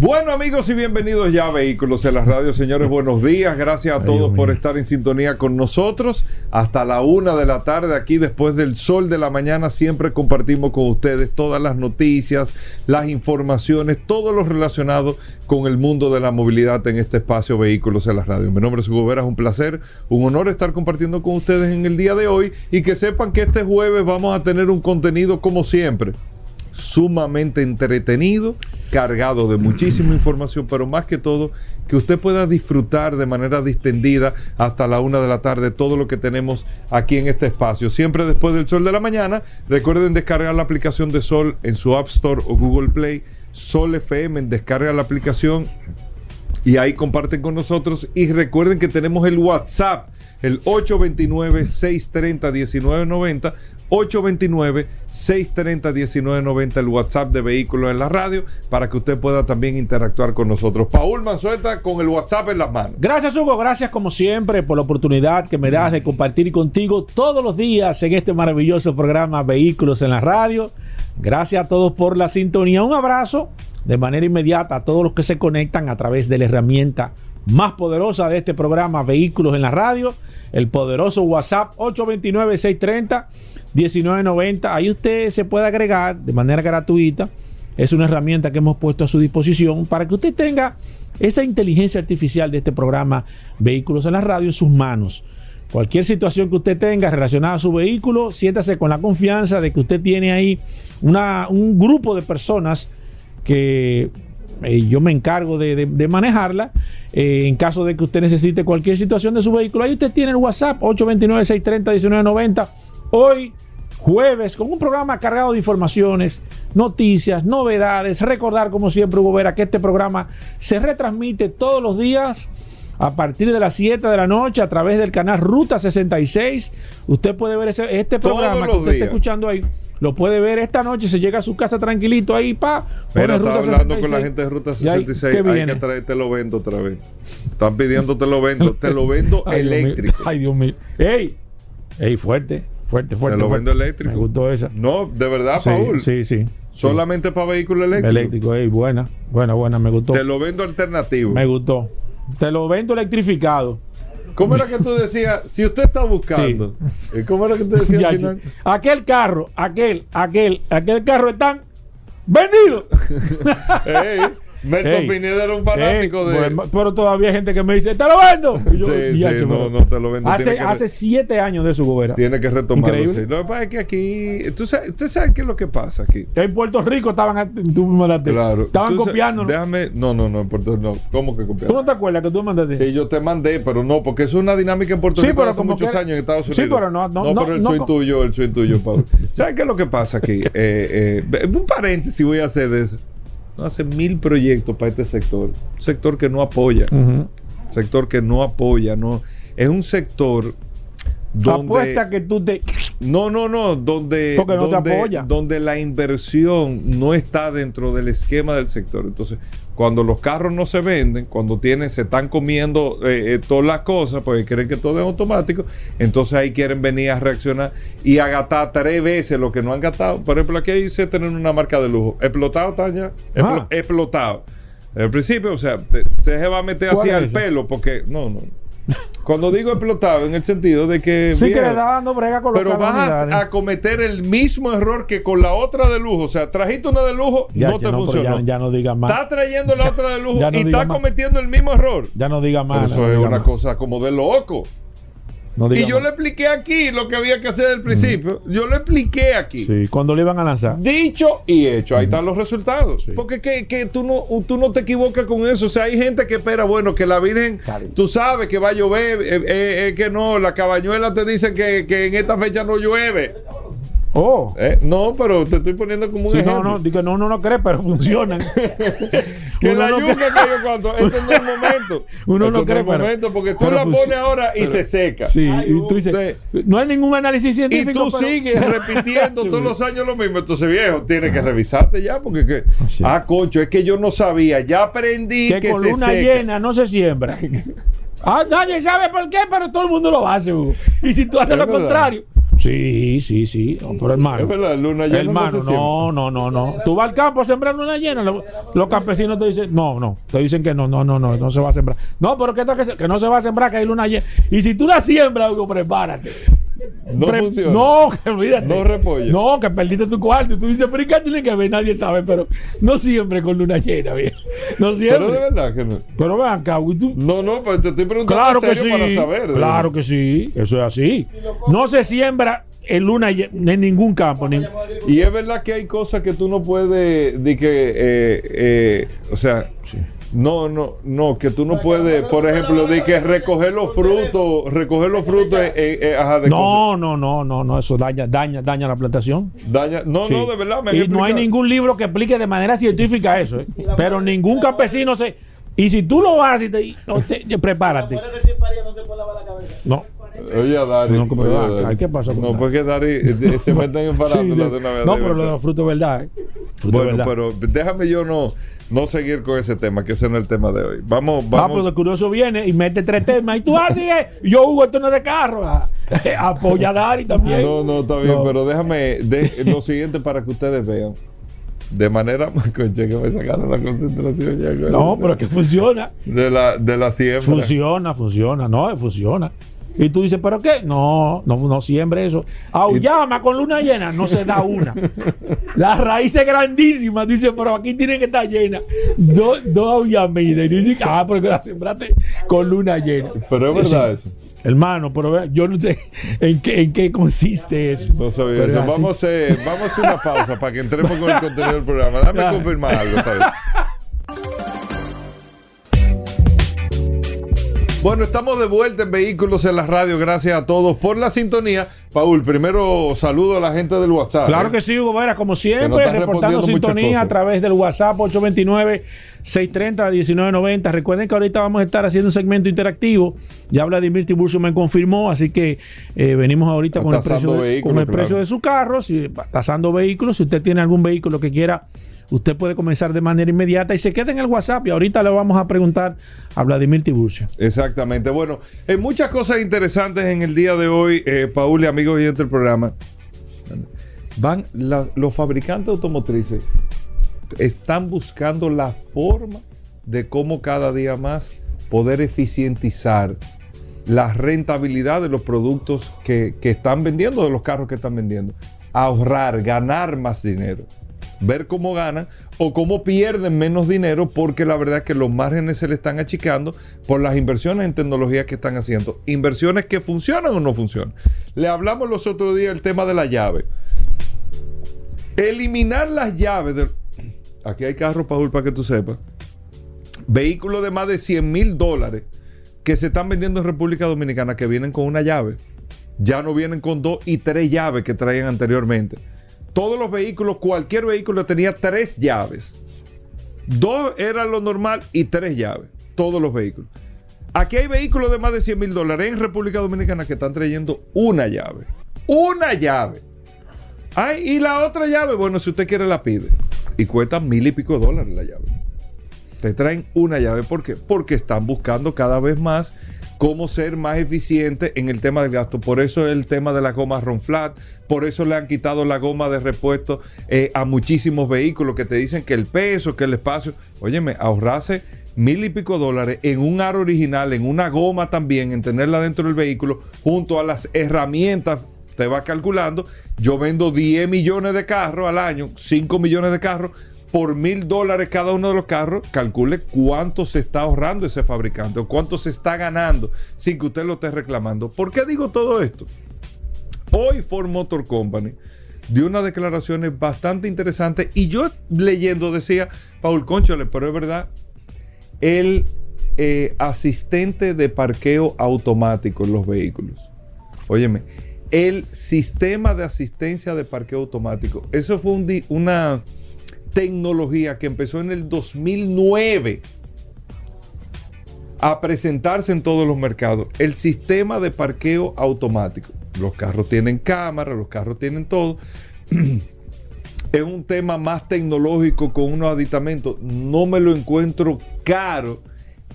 Bueno amigos y bienvenidos ya a Vehículos en la Radio. Señores, buenos días. Gracias a todos por estar en sintonía con nosotros. Hasta la una de la tarde aquí después del sol de la mañana siempre compartimos con ustedes todas las noticias, las informaciones, todo lo relacionado con el mundo de la movilidad en este espacio Vehículos en la Radio. Mi nombre es Hugo Vera, es un placer, un honor estar compartiendo con ustedes en el día de hoy y que sepan que este jueves vamos a tener un contenido como siempre sumamente entretenido, cargado de muchísima información, pero más que todo, que usted pueda disfrutar de manera distendida hasta la una de la tarde todo lo que tenemos aquí en este espacio. Siempre después del sol de la mañana, recuerden descargar la aplicación de Sol en su App Store o Google Play. Sol FM, descarga la aplicación y ahí comparten con nosotros. Y recuerden que tenemos el WhatsApp el 829-630-1990, 829-630-1990, el WhatsApp de Vehículos en la Radio, para que usted pueda también interactuar con nosotros. Paul Manzueta con el WhatsApp en las manos. Gracias, Hugo. Gracias, como siempre, por la oportunidad que me das de compartir contigo todos los días en este maravilloso programa Vehículos en la Radio. Gracias a todos por la sintonía. Un abrazo de manera inmediata a todos los que se conectan a través de la herramienta más poderosa de este programa Vehículos en la Radio, el poderoso WhatsApp 829-630-1990. Ahí usted se puede agregar de manera gratuita. Es una herramienta que hemos puesto a su disposición para que usted tenga esa inteligencia artificial de este programa Vehículos en la Radio en sus manos. Cualquier situación que usted tenga relacionada a su vehículo, siéntase con la confianza de que usted tiene ahí una, un grupo de personas que eh, yo me encargo de, de, de manejarla. Eh, en caso de que usted necesite cualquier situación de su vehículo, ahí usted tiene el WhatsApp 829-630-1990. Hoy, jueves, con un programa cargado de informaciones, noticias, novedades. Recordar, como siempre, Hugo Vera, que este programa se retransmite todos los días a partir de las 7 de la noche a través del canal Ruta 66. Usted puede ver ese, este programa que usted días. está escuchando ahí. Lo puede ver esta noche, se llega a su casa tranquilito ahí, pa. Pero está hablando 66, con la gente de Ruta 66, ahí, hay que traer, te lo vendo otra vez. Están pidiendo te lo vendo, te lo vendo Ay, eléctrico. Dios Ay, Dios mío. ¡Ey! ¡Ey, fuerte! Fuerte, fuerte. Te lo fuerte. vendo eléctrico. Me gustó esa. No, de verdad, sí, Paul. Sí, sí. Solamente sí. para vehículos eléctricos. Eléctrico, ey, buena, buena, buena, me gustó. Te lo vendo alternativo. Me gustó. Te lo vendo electrificado. ¿Cómo era que tú decías? Si usted está buscando. Sí. ¿Cómo era que tú decías al final? Aquel carro, aquel, aquel, aquel carro están vendidos. hey, Merton hey, Pineda era un fanático hey, de. Pero todavía hay gente que me dice, ¡te lo vendo! Y yo, sí, sí, no, no te lo vendo. Hace, que hace siete años de su gobierno. Tiene que retomarlo. Sí. Lo que pasa es que aquí. ¿tú sabes, ¿Usted sabe qué es lo que pasa aquí? En Puerto Rico estaban. Tú mandaste. Claro. Estaban copiando. Déjame. No, no, no. En Puerto Rico. No. ¿Cómo que copiando? ¿Tú no te acuerdas que tú me mandaste? Sí, yo te mandé, pero no, porque es una dinámica en Puerto sí, Rico pero hace muchos que... años en Estados Unidos. Sí, pero no. No, no, no pero el soy tuyo, el soy tuyo, Pablo. ¿Sabes qué es lo que pasa aquí? eh, eh, un paréntesis voy a hacer de eso hace mil proyectos para este sector. Un sector que no apoya. Uh -huh. Sector que no apoya. No, es un sector donde. Apuesta que tú te. No, no, no. Donde. Porque no donde, te apoya. Donde la inversión no está dentro del esquema del sector. Entonces, cuando los carros no se venden, cuando tienen, se están comiendo eh, eh, todas las cosas, porque creen que todo es automático, entonces ahí quieren venir a reaccionar y a gastar tres veces lo que no han gastado. Por ejemplo, aquí dice tener una marca de lujo. Explotado, Tanya. Ah. Explotado. Al principio, o sea, usted se va a meter así al pelo, porque. No, no. Cuando digo explotado, en el sentido de que. Sí, bien, que le está dando brega con los Pero vas a, a, cometer el mismo error que con la otra de lujo. O sea, trajiste una de lujo, ya, no te no, funcionó. Ya, ya, no digas más. Está trayendo la otra de lujo no y está más. cometiendo el mismo error. Ya no digas más. Pero eso no es una más. cosa como de loco. No y yo le expliqué aquí lo que había que hacer del principio. Mm. Yo lo expliqué aquí. Sí, cuando le iban a lanzar. Dicho y hecho. Ahí mm. están los resultados. Sí. Porque que, que, tú, no, tú no te equivocas con eso. O sea, hay gente que espera, bueno, que la Virgen, tú sabes que va a llover. Eh, eh, eh, que no, la cabañuela te dice que, que en esta fecha no llueve. Oh. Eh, no, pero te estoy poniendo como un Sí, no, ejemplo. no, digo, no, no, no cree, pero funcionan. Que la no yuca yo cuando, esto no es momento. Uno Esto no cree, es pero- momento porque tú la func- pones ahora y se seca. Sí, y tú dices, no hay ningún análisis Y científico. tú pero- sigues repitiendo todos los años lo mismo. Entonces, viejo, tienes que revisarte ya porque que, Sí. ah, concho, es que yo no sabía. Ya aprendí que, que con se luna seca. llena no se siembra. Ah, nadie sabe por qué, pero todo el mundo lo hace, Hugo. Y si tú haces Es lo contrario. Sí, sí, sí. No, pero hermano. Es verdad, luna llena no Hermano, no, no, no, no. Tú vas al campo a sembrar luna llena. lo- Los campesinos te dicen, no, no. Te dicen que no, no, no, no, no se va a sembrar. No, pero que, que, no se va a sembrar, que hay luna llena. Y si tú la siembras, prepárate. No Pre- funciona. No, que olvídate. No repollo. No, que perdiste tu cuarto. Y tú dices, pero ¿y qué tiene que ver? Nadie sabe, pero no siempre con luna llena, viejo. No siempre. Pero de verdad que no. Pero ven acá, tú. No, no, pero te estoy preguntando Claro que sí. para saber. claro que sí. Eso es así. No se siembra en luna en ningún campo. ni- Y es verdad que hay cosas que tú no puedes, de que, eh, eh, o sea, no, no, no, que tú no puedes, por ejemplo, de que recoger los frutos, recoger los frutos, eh, eh, ajá, de No, no, no, no, no. Eso daña, daña, daña la plantación. Daña- no, Sí. no, de verdad, me Y no hay ningún libro que explique de manera científica eso. ¿eh? Pero ningún campesino se. Y si tú lo haces, te, no te- prepárate. No. Oye, Dari. No, oye, Dari. ¿qué pasó con No, Dari? porque Dari eh, se meten en Sí, farándula sí. de una vez. No, pero lo de verdad. los frutos, ¿verdad? eh? Fruto Bueno, verdad. pero déjame yo no, no seguir con ese tema, que ese no es el tema de hoy. Vamos, Ah, vamos. pero el curioso viene y mete tres temas y tú así es. Y yo, Hugo, esto no es de carro. ah. Apoya a Dari también. No, no, está bien, No. pero déjame de, lo siguiente para que ustedes vean. De manera, conche, que me sacaron la concentración ya. No, pero es que funciona. De la, de la siembra. Funciona, funciona. No, funciona. Y tú dices, ¿pero qué? No, no, no siembre eso. Auyama con luna llena, no se da una. La raíz es grandísima. Dice, pero aquí tiene que estar llena. Dos dos auyamitas. Y dice, ah, porque la sembraste con luna llena. Pero es verdad eso. Hermano, pero yo no sé en qué, en qué consiste eso. No sabía eso. Vamos a, hacer, vamos a una pausa para que entremos con el contenido del programa. Dame confirmar algo, está bien. Bueno, estamos de vuelta en Vehículos en la Radio. Gracias a todos por la sintonía. Paul, primero saludo a la gente del WhatsApp. Claro ¿eh? que sí, Hugo Vera, como siempre, reportando sintonía a través del WhatsApp 829-630-1990. Recuerden que ahorita vamos a estar haciendo un segmento interactivo. Ya Vladimir Tiburcio me confirmó, así que eh, venimos ahorita con el, precio de, vehículos, con el claro. precio de su carro, si, tasando vehículos. Si usted tiene algún vehículo que quiera, usted puede comenzar de manera inmediata y se queda en el WhatsApp. Y ahorita le vamos a preguntar a Vladimir Tiburcio. Exactamente. Bueno, hay muchas cosas interesantes en el día de hoy, eh, Paul y amigos oyentes del programa. Van los fabricantes automotrices están buscando la forma de cómo cada día más poder eficientizar la rentabilidad de los productos que están vendiendo, de los carros que están vendiendo. Ahorrar, ganar más dinero. Ver cómo ganan o cómo pierden menos dinero porque la verdad es que los márgenes se le están achicando por las inversiones en tecnología que están haciendo. Inversiones que funcionan o no funcionan. Le hablamos los otros días el tema de la llave. Eliminar las llaves. Aquí hay carros, Paul, para que tú sepas. Vehículos de más de 100 mil dólares que se están vendiendo en República Dominicana que vienen con una llave. Ya no vienen con dos y tres llaves que traían anteriormente. Todos los vehículos, cualquier vehículo tenía tres llaves. Dos era lo normal y tres llaves. Todos los vehículos. Aquí hay vehículos de más de 100 mil dólares en República Dominicana que están trayendo una llave. Una llave. Ay, y la otra llave, bueno, si usted quiere la pide. Y cuesta mil y pico dólares la llave. Te traen una llave. ¿Por qué? Porque están buscando cada vez más cómo ser más eficiente en el tema del gasto. Por eso el tema de la goma Ron Flat, por eso le han quitado la goma de repuesto eh, a muchísimos vehículos que te dicen que el peso, que el espacio. Óyeme, ahorrarse mil y pico dólares en un aro original, en una goma también, en tenerla dentro del vehículo, junto a las herramientas te va calculando, yo vendo 10 millones de carros al año, 5 millones de carros, por mil dólares cada uno de los carros, calcule cuánto se está ahorrando ese fabricante o cuánto se está ganando sin que usted lo esté reclamando. ¿Por qué digo todo esto? Hoy Ford Motor Company dio unas declaraciones bastante interesantes y yo leyendo decía, Paul Conchole, pero es verdad, el eh, asistente de parqueo automático en los vehículos. Óyeme, el sistema de asistencia de parqueo automático. Eso fue una tecnología que empezó en el 2009 a presentarse en todos los mercados. El sistema de parqueo automático. Los carros tienen cámara, los carros tienen todo. es un tema más tecnológico con unos aditamentos. No me lo encuentro caro.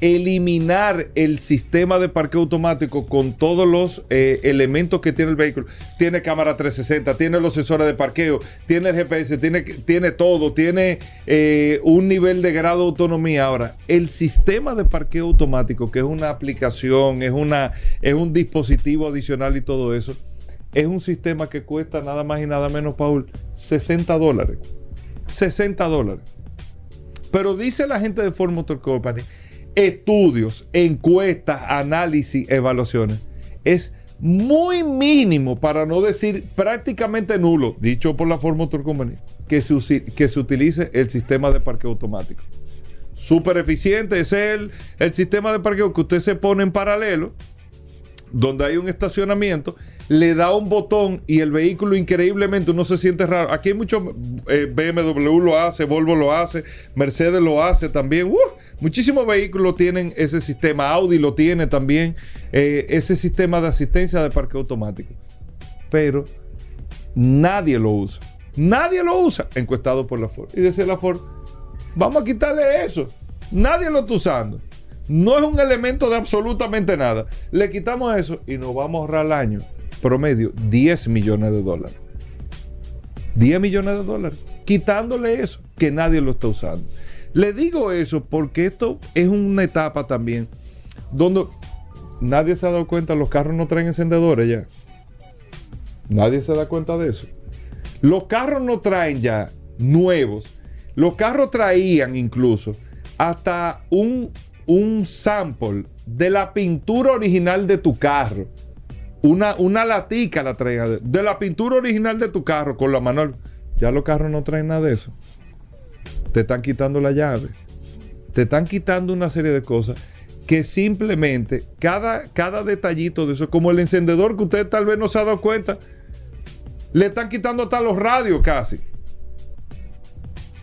Eliminar el sistema de parqueo automático con todos los eh, elementos que tiene el vehículo. Tiene cámara 360, tiene los sensores de parqueo, tiene el GPS, tiene, tiene todo, tiene eh, un nivel de grado de autonomía. Ahora, el sistema de parqueo automático, que es una aplicación, es, una, es un dispositivo adicional y todo eso, es un sistema que cuesta nada más y nada menos, Paul, 60 dólares. 60 dólares. Pero dice la gente de Ford Motor Company, estudios, encuestas, análisis, evaluaciones, es muy mínimo, para no decir prácticamente nulo, dicho por la Ford Motor Company, que se, que se utilice el sistema de parqueo automático. Súper eficiente, es el, el sistema de parqueo que usted se pone en paralelo donde hay un estacionamiento, le da un botón y el vehículo increíblemente uno se siente raro. Aquí hay muchos, eh, BMW lo hace, Volvo lo hace, Mercedes lo hace también. ¡Uh! muchísimos vehículos tienen ese sistema, Audi lo tiene también, eh, ese sistema de asistencia de parque automático. Pero nadie lo usa. Nadie lo usa, encuestado por la Ford. Y decía la Ford, vamos a quitarle eso. Nadie lo está usando. No es un elemento de absolutamente nada. Le quitamos eso y nos vamos a ahorrar al año promedio 10 millones de dólares. 10 millones de dólares. Quitándole eso, que nadie lo está usando. Le digo eso porque esto es una etapa también donde nadie se ha dado cuenta, los carros no traen encendedores ya. Nadie se da cuenta de eso. Los carros no traen ya nuevos. Los carros traían incluso hasta un, un sample de la pintura original de tu carro. Una, una latica la traían de, la pintura original de tu carro con la manual. Ya los carros no traen nada de eso. Te están quitando la llave. Te están quitando una serie de cosas que simplemente cada, cada detallito de eso, como el encendedor que usted tal vez no se ha dado cuenta, le están quitando hasta los radios casi.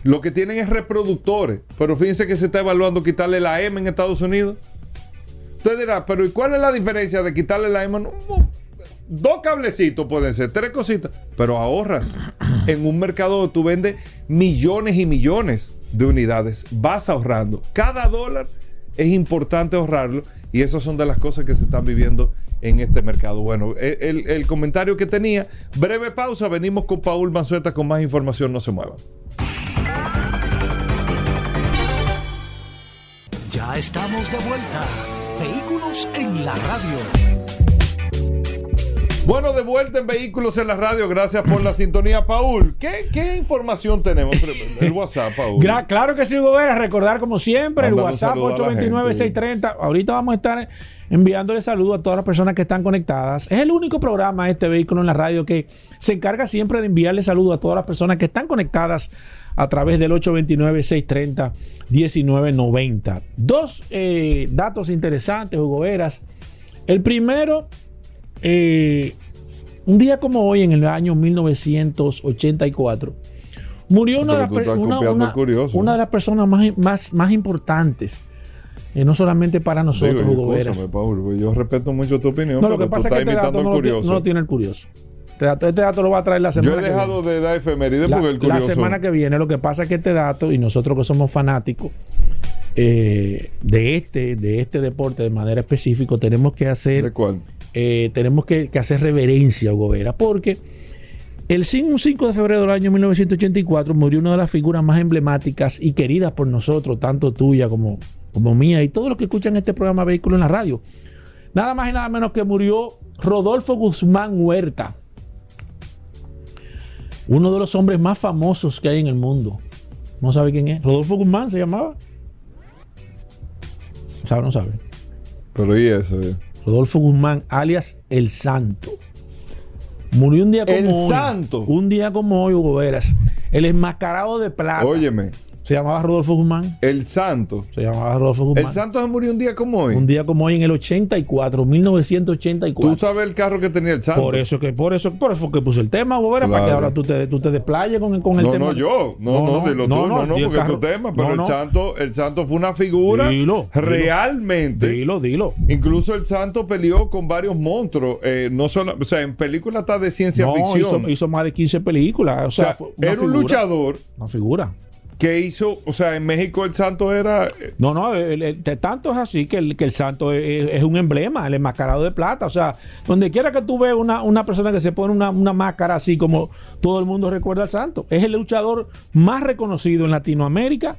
Lo que tienen es reproductores. Pero fíjense que se está evaluando quitarle la M en Estados Unidos. Usted dirá, pero ¿y cuál es la diferencia de quitarle la M? No, dos cablecitos pueden ser, tres cositas. Pero ahorras. En un mercado donde tú vendes millones y millones de unidades. Vas ahorrando. Cada dólar es importante ahorrarlo. Y esas son de las cosas que se están viviendo en este mercado. Bueno, el, el- comentario que tenía. Breve pausa. Venimos con Paul Manzueta con más información. No se muevan. Ya estamos de vuelta. Vehículos en la radio. Bueno, de vuelta en Vehículos en la Radio. Gracias por la sintonía, Paul. ¿Qué, qué información tenemos? El WhatsApp, Paul. Gra- claro que sí, Gobera. Recordar como siempre el Mándale WhatsApp saludo a la 829-630. Ahorita vamos a estar enviándole saludos a todas las personas que están conectadas. Es el único programa, este vehículo en la radio, que se encarga siempre de enviarle saludos a todas las personas que están conectadas a través del 829-630-1990. Dos eh, datos interesantes, Hugo Veras. El primero, eh, un día como hoy, en el año 1984, murió una, de estás una- una- una de las personas más, más, más importantes, eh, no solamente para nosotros, Digo, Hugo Veras. escúchame, Paul, pues yo respeto mucho tu opinión, No, lo que tú pasa es estás que este imitando al curioso. no lo tiene el curioso. Este dato, este dato lo va a traer la semana yo he que dejado viene. de dar efeméride La, porque el la curioso. semana que viene, lo que pasa es que este dato, y nosotros que somos fanáticos eh, de, este, de este deporte de manera específica, tenemos que hacer ¿De cuál? Eh, tenemos que, hacer reverencia a Hugo Vera, porque el 5, un 5 de febrero del año 1984 murió una de las figuras más emblemáticas y queridas por nosotros, tanto tuya como, como mía y todos los que escuchan este programa Vehículo en la Radio. Nada más y nada menos que murió Rodolfo Guzmán Huerta, uno de los hombres más famosos que hay en el mundo. ¿No sabe quién es? Rodolfo Guzmán se llamaba. ¿Sabe o no sabe? Pero y eso. eh. Rodolfo Guzmán, alias El Santo. Murió un día como El hoy. Santo. Un día como hoy, Hugo Veras. El enmascarado de plata. Óyeme, Se llamaba Rodolfo Guzmán. El Santo. Se llamaba Rodolfo Guzmán. El Santo se murió un día como hoy. Un día como hoy en el 84, 1984. Tú sabes el carro que tenía el Santo. Por eso que, por eso, por eso que puse el tema, Bobera, para que Claro. ahora tú te, tú te desplayes con, con el no, tema. no, yo. No, no, dilo tú. No, no, di el porque es tu tema. Pero No, el no. Santo, el Santo fue una figura Dilo, realmente. Dilo, dilo. Incluso el Santo peleó con varios monstruos. eh, no solo, o sea, en películas está de ciencia No, ficción. hizo, hizo más de 15 películas. O o sea, sea, fue era un figura. luchador Una figura. Que hizo, o sea, en México el Santo era. eh, No, no, el- el- tanto es así que el, que el santo es un emblema, el enmascarado de plata. O sea, donde quiera que tú veas una, una persona que se pone una, una máscara así como todo el mundo recuerda al santo, es el luchador más reconocido en Latinoamérica,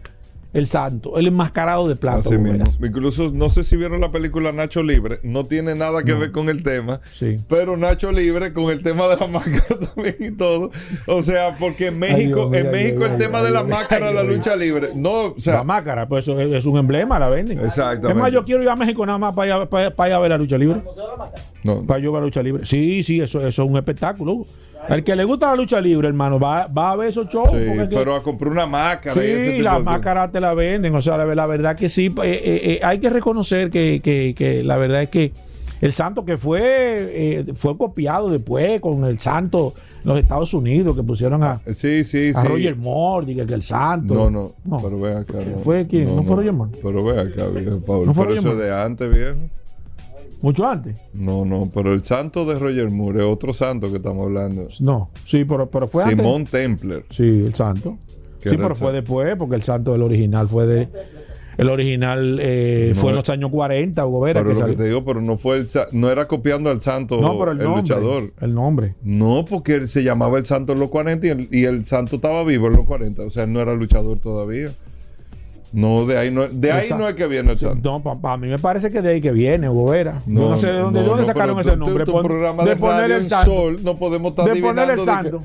el santo, el enmascarado de plata. Así mismo. Incluso no sé si vieron la película Nacho Libre, no tiene nada que ver con el tema, Sí. pero Nacho Libre con el tema de la máscara también y todo. O sea, porque en México, en México ay, el ay, tema ay, de la ay, máscara, ay, la lucha libre, no, o la sea, máscara, pues eso es, es un emblema, la venden. Exactamente. Es más, yo quiero ir a México nada más para allá, para, para ir a ver la lucha libre. no, Para yo ver la lucha libre. Sí, sí, eso, eso es un espectáculo. El que le gusta la lucha libre, hermano, va, va a ver esos shows. sí, es que- pero a comprar una máscara y ese Sí, tipo las de cosas. máscaras te la venden. O sea, la, la verdad que sí. eh, eh, eh, hay que reconocer que, que- que la verdad es que el santo que fue eh, fue copiado después con el santo en los Estados Unidos que pusieron a, Sí, sí, a sí. Roger Moore, diga que el santo. No, no, No. pero ve acá. No, ¿Fue quién? ¿No fue Roger Moore? Pero ve acá, viejo Pablo. ¿No fue pero Roger eso Moore? de antes, viejo. Mucho antes. No, no, pero el santo de Roger Moore es otro santo que estamos hablando. No, sí, pero, pero fue antes. Simón Templer. Sí, el santo. Que Sí, pero el fue santo. después, porque el santo del original fue de. El original eh, No, fue en los años 40, Hugo Vera, Pero que lo que salió. te digo, pero no fue el no era copiando al santo No, pero el, el, nombre. luchador. El nombre. No, porque él se llamaba el santo en los 40 y el, y el santo estaba vivo en los 40. O sea, él no era luchador todavía. No, de ahí no, de ahí no es que viene el santo. No, para mí me parece que de ahí que viene, Hugo Vera. Yo no, sé de dónde, no, de dónde no, sacaron ese tu- nombre. Tu, Pon- programa de, poner radio el santo. Sol, no podemos estar de poner el de que- santo.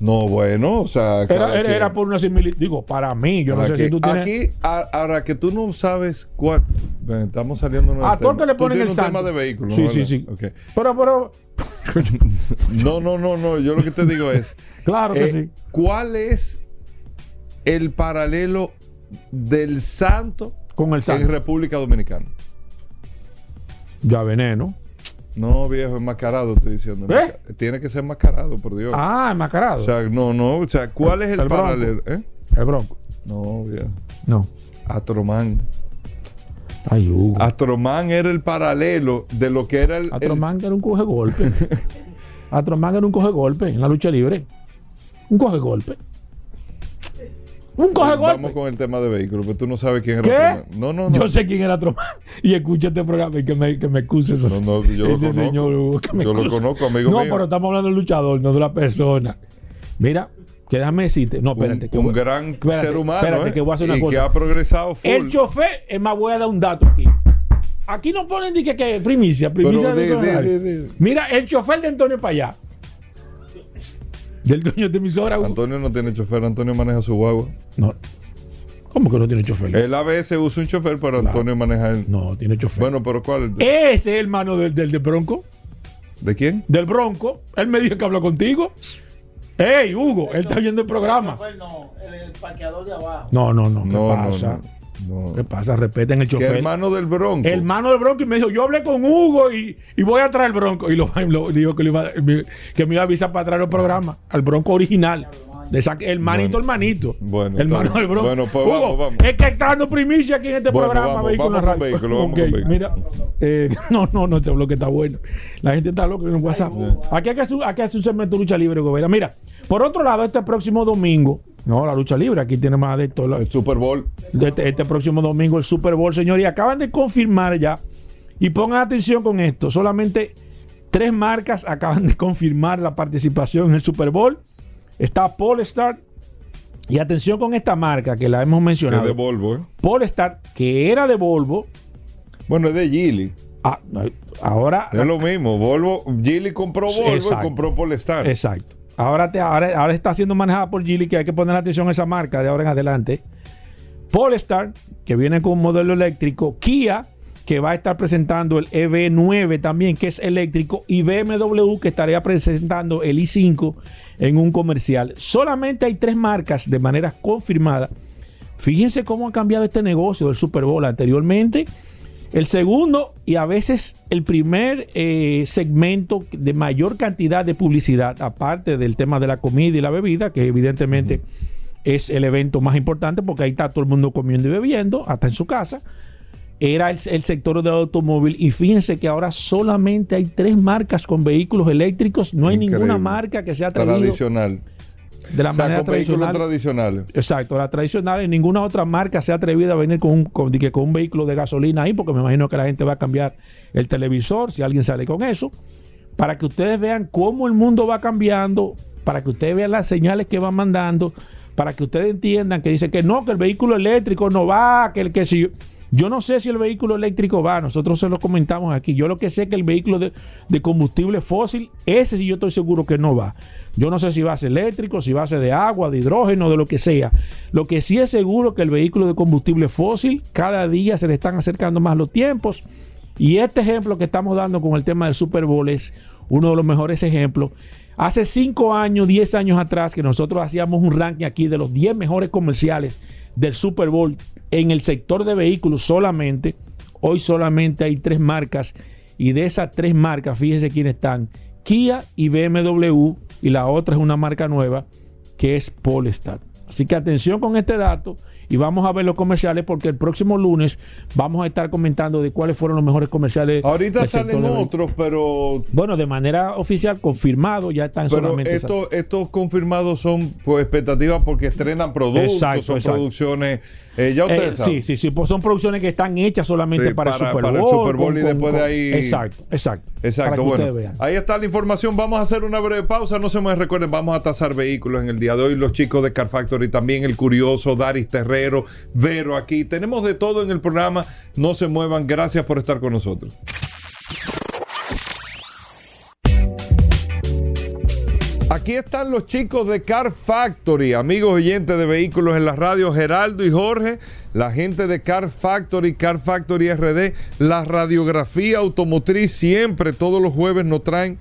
No, bueno, o sea, Era, era, por una similitud. Digo, para mí, yo no sé si tú tienes. aquí, a- ahora que tú no sabes cuál. Estamos saliendo a todo el que le ponen el un santo. tema de vehículo. Sí, ¿no? sí, sí. Ok. Pero, pero. No, no, no, no. Yo lo que te digo es. Claro que eh, sí. ¿Cuál es el paralelo del santo Con el en santo. República Dominicana? Ya veneno. No, viejo, enmascarado, estoy diciendo. ¿Eh? Tiene que ser enmascarado, por Dios. Ah, enmascarado. O sea, no, no. O sea, ¿cuál es el, El paralelo? ¿Eh? el bronco. No, viejo. No. Astromán. Ay, Hugo. Astromán era el paralelo de lo que era el. el- Atroman era un coge golpe. Atroman era un coge golpe en la lucha libre. Un coge golpe. Un coge Vamos golpe. con el tema de vehículos, pero tú no sabes quién era ¿Qué? No, no, no. Yo sé quién era Atroman. Y escucha este programa y que me, que me excuse eso. No, no, yo lo ese señor. Hugo, que me Yo lo conozco, amigo No, mío. pero estamos hablando del luchador, no de la persona. Mira, que déjame decirte. No, un, espérate. que un voy- gran espérate, ser humano Espérate, ¿eh? que voy a hacer una y que cosa. ha progresado full. El chofer, es más, voy a dar un dato aquí. Aquí no ponen ni que, que primicia, primicia de. Mira, el chofer de Antonio Payá. Del dueño de emisora. Hugo. Antonio no tiene chofer, Antonio maneja su guagua. No. ¿Cómo que no tiene chofer? El ABS usa un chofer, pero Antonio maneja el. No, tiene chofer. Bueno, pero ¿cuál? Ese es el hermano del, del, del Bronco. ¿De quién? Del Bronco. Él me dijo que habló contigo. ¡Ey, Hugo! Él está viendo el programa. No, el, parqueador de abajo. No, no, no. ¿Qué No, no, pasa? no. no. ¿Qué pasa? Respeten el ¿Qué chofer. hermano del Bronco? Hermano del Bronco y me dijo, yo hablé con Hugo y, y voy a traer el Bronco. Y lo, lo- dijo que, le iba, que me iba a avisar para traer el programa, al Bronco original. El manito, Bueno. el manito. Bueno, está bien. del Bronco. Bueno, pues Hugo, vamos, vamos. Es que está dando primicia aquí en este Bueno, programa. vamos, Vehículo vamos Radio. vehículo, vamos. Mira, eh, no, no, no, este bloque está bueno. La gente está loca en el WhatsApp. Aquí hay que hacer, aquí hay que hacer lucha libre, Gobera. Mira, por otro lado, este próximo domingo, no, la lucha libre, aquí tiene más de todo. El Super Bowl. este, este próximo domingo el Super Bowl, señor. Y acaban de confirmar ya. Y pongan atención con esto. Solamente tres marcas acaban de confirmar la participación en el Super Bowl. Está Polestar. Y atención con esta marca que la hemos Que es mencionado. de Volvo, ¿eh? Polestar, que era de Volvo. Bueno, es de Geely. ah, ahora. Es lo mismo. Volvo, Geely compró Volvo Exacto. y compró Polestar. Exacto. Ahora, te, ahora, ahora está siendo manejada por Geely, que hay que poner atención a esa marca de ahora en adelante. Polestar, que viene con un modelo eléctrico. Kia, que va a estar presentando el EV9 también, que es eléctrico. Y BMW, que estaría presentando el i5 en un comercial. Solamente hay tres marcas de manera confirmada Fíjense cómo ha cambiado este negocio del Super Bowl anteriormente. El segundo y a veces el primer eh, segmento de mayor cantidad de publicidad, aparte del tema de la comida y la bebida, que evidentemente es el evento más importante porque ahí está todo el mundo comiendo y bebiendo, hasta en su casa, era el, el sector del automóvil. Y fíjense que ahora solamente hay tres marcas con vehículos eléctricos, no hay Increíble. ninguna marca que sea Tradicional. de la o sea, manera con tradicional. tradicionales. Exacto, la tradicional, en ninguna otra marca se ha atrevido a venir con un, con, con un vehículo de gasolina ahí, porque me imagino que la gente va a cambiar el televisor si alguien sale con eso, para que ustedes vean cómo el mundo va cambiando, para que ustedes vean las señales que van mandando, para que ustedes entiendan que dicen que no, que el vehículo eléctrico no va, que el que si yo, no sé si el vehículo eléctrico va, nosotros se lo comentamos aquí. Yo lo que sé que el vehículo de, combustible fósil, ese sí yo estoy seguro que no va. Yo no sé si va a ser eléctrico, si va a ser de agua, de hidrógeno, de lo que sea. Lo que sí es seguro que el vehículo de combustible fósil, cada día se le están acercando más los tiempos. Y este ejemplo que estamos dando con el tema del Super Bowl es uno de los mejores ejemplos. Hace 5 años, 10 años atrás, que nosotros hacíamos un ranking aquí de los 10 mejores comerciales del Super Bowl en el sector de vehículos solamente. Hoy solamente hay tres marcas y de esas tres marcas, fíjense quiénes están. Kia y BMW y la otra es una marca nueva que es Polestar. Así que atención con este dato y vamos a ver los comerciales porque el próximo lunes vamos a estar comentando de cuáles fueron los mejores comerciales. Ahorita salen otros, pero Bueno, de manera oficial, confirmado, ya están Pero solamente esas. estos, estos confirmados son pues expectativas porque estrenan productos, Exacto, son exacto. producciones. eh, ya Eh, ustedes saben. sí, sí, sí, pues son producciones que están hechas solamente Sí, para, para- el Super Bowl. para el Super Bowl y después de ahí- Exacto, exacto. Exacto, bueno. Ahí está la información. Vamos a hacer una breve pausa. No se me recuerden, vamos a tasar vehículos en el día de hoy. Los chicos de Car Factory, también el curioso, Daris Vero aquí. Tenemos de todo en el programa. No se muevan. Gracias por estar con nosotros. Aquí están los chicos de Car Factory, amigos oyentes de vehículos en la radio, Geraldo y Jorge, la gente de Car Factory, Car Factory RD, la radiografía automotriz, siempre, todos los jueves nos traen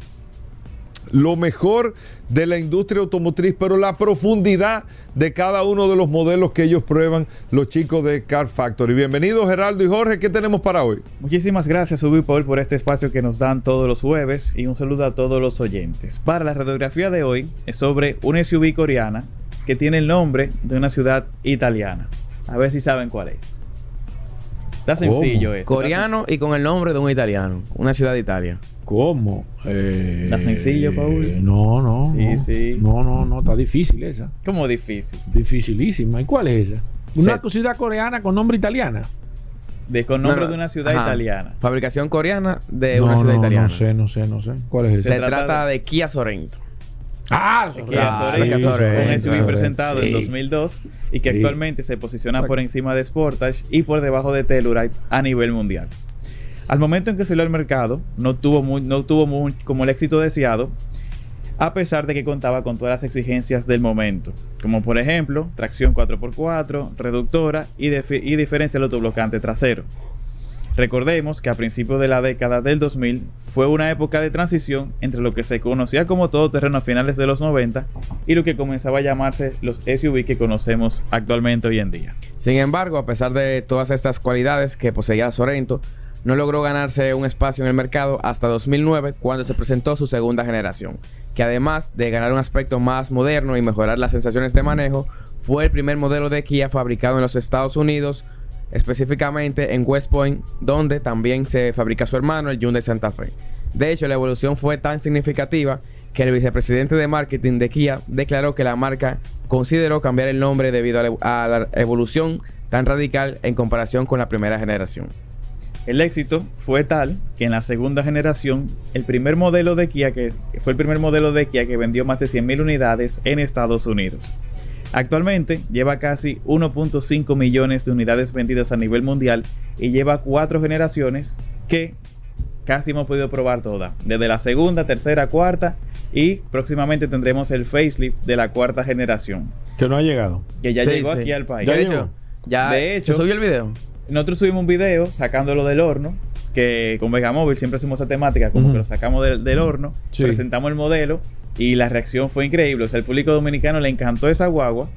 lo mejor de la industria automotriz, pero la profundidad de cada uno de los modelos que ellos prueban, los chicos de Car Factory. Bienvenidos Geraldo y Jorge, ¿qué tenemos para hoy? Muchísimas gracias, Ubi Paul, por este espacio que nos dan todos los jueves y un saludo a todos los oyentes. Para la radiografía de hoy es sobre una SUV coreana que tiene el nombre de una ciudad italiana. A ver si saben cuál es. Está sencillo eso. Coreano y con el nombre de un italiano. Una ciudad de Italia. ¿Cómo? Eh, Está sencillo, Paul. No, no. Sí, no. sí. No, no, no, está difícil esa. Como difícil. Dificilísima. ¿Y cuál es esa? Una Se- ciudad coreana con nombre italiana. De, con nombre No, no. de una ciudad Ajá. italiana. Fabricación coreana de No, una ciudad no, italiana. No sé, no sé, no sé. ¿Cuál es Se, esa? Se trata trata de- de Kia Sorento. Ah, Kia Sorento, Kia Sorento, un SUV Sorento, presentado en sí. 2002 y que Sí. actualmente se posiciona por encima de Sportage y por debajo de Telluride a nivel mundial. Al momento en que salió al mercado, no tuvo, muy- no tuvo como el éxito deseado, a pesar de que contaba con todas las exigencias del momento, como por ejemplo tracción 4x4, reductora y, y diferencial autoblocante trasero. Recordemos que a principios de la década del 2000 fue una época de transición entre lo que se conocía como todoterreno a finales de los 90 y lo que comenzaba a llamarse los SUV que conocemos actualmente hoy en día. Sin embargo, a pesar de todas estas cualidades que poseía Sorento, no logró ganarse un espacio en el mercado hasta 2009 cuando se presentó su segunda generación, que además de ganar un aspecto más moderno y mejorar las sensaciones de manejo, fue el primer modelo de Kia fabricado en los Estados Unidos, específicamente en West Point, donde también se fabrica su hermano, el Hyundai Santa Fe. De hecho, la evolución fue tan significativa que el vicepresidente de marketing de Kia declaró que la marca consideró cambiar el nombre debido a la, evolución tan radical en comparación con la primera generación. El éxito fue tal que en la segunda generación, el primer modelo de Kia que que fue el primer modelo de Kia que vendió más de 100.000 unidades en Estados Unidos. Actualmente lleva casi 1.5 millones de unidades vendidas a nivel mundial y lleva cuatro generaciones que casi hemos podido probar todas, desde la segunda, tercera, cuarta y próximamente tendremos el facelift de la cuarta generación, Que no ha llegado. que ya Sí, llegó sí. aquí al país. De Ya hecho, llegó. ya De hecho- se subió el video. Nosotros subimos un video sacándolo del horno, que con Vegamóvil siempre hacemos esa temática, como que lo sacamos del, del horno, Sí. presentamos el modelo y la reacción fue increíble. O sea, el público dominicano le encantó esa guagua,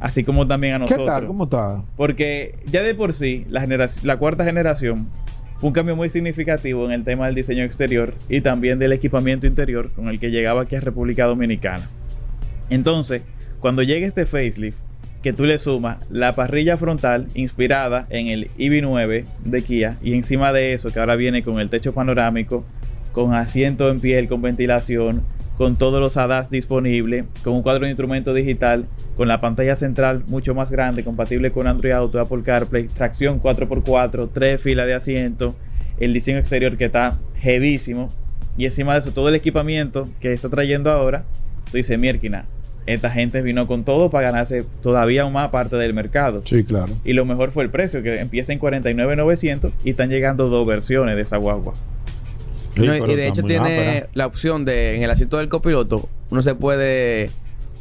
así como también a ¿Qué nosotros. tal? ¿Cómo está? Porque ya de por sí, la, la cuarta generación fue un cambio muy significativo en el tema del diseño exterior y también del equipamiento interior con el que llegaba aquí a República Dominicana. Entonces, cuando llega este facelift, que tú le sumas la parrilla frontal inspirada en el EV9 de Kia y encima de eso que ahora viene con el techo panorámico, con asiento en piel, con ventilación, con todos los ADAS disponibles, con un cuadro de instrumento digital, con la pantalla central mucho más grande, compatible con Android Auto, Apple CarPlay, tracción 4x4, tres filas de asiento, el diseño exterior que está heavísimo y encima de eso todo el equipamiento que está trayendo ahora, tú dices, Mierkina, esta gente vino con todo para ganarse todavía más parte del mercado. Sí, claro. Y lo mejor fue el precio, que empieza en 49.900 y están llegando dos versiones de esa guagua. Sí, No, pero y de hecho tiene ápera. la opción de en el asiento del copiloto, uno se puede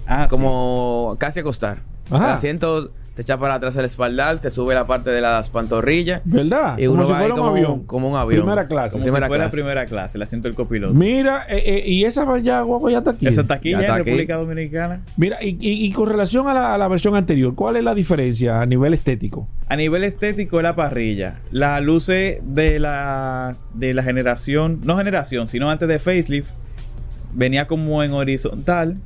Ah, como casi acostar. Ajá. El asiento te echa para atrás el espaldar, te sube la parte de las pantorrillas ¿Verdad? y Como uno si va ahí fuera un como, avión. como un avión. Primera clase. Como Primera si fuera clase. primera clase, el asiento del copiloto. Mira, eh, eh, y esa ya, guagua ya está aquí. Esa está aquí Ya ya, está en aquí. República Dominicana. Mira, y, y- y con relación a la, a la versión anterior, ¿cuál es la diferencia a nivel estético? A nivel estético, la parrilla. Las luces de la, de la generación, no generación, sino antes de facelift, venía como en horizontal,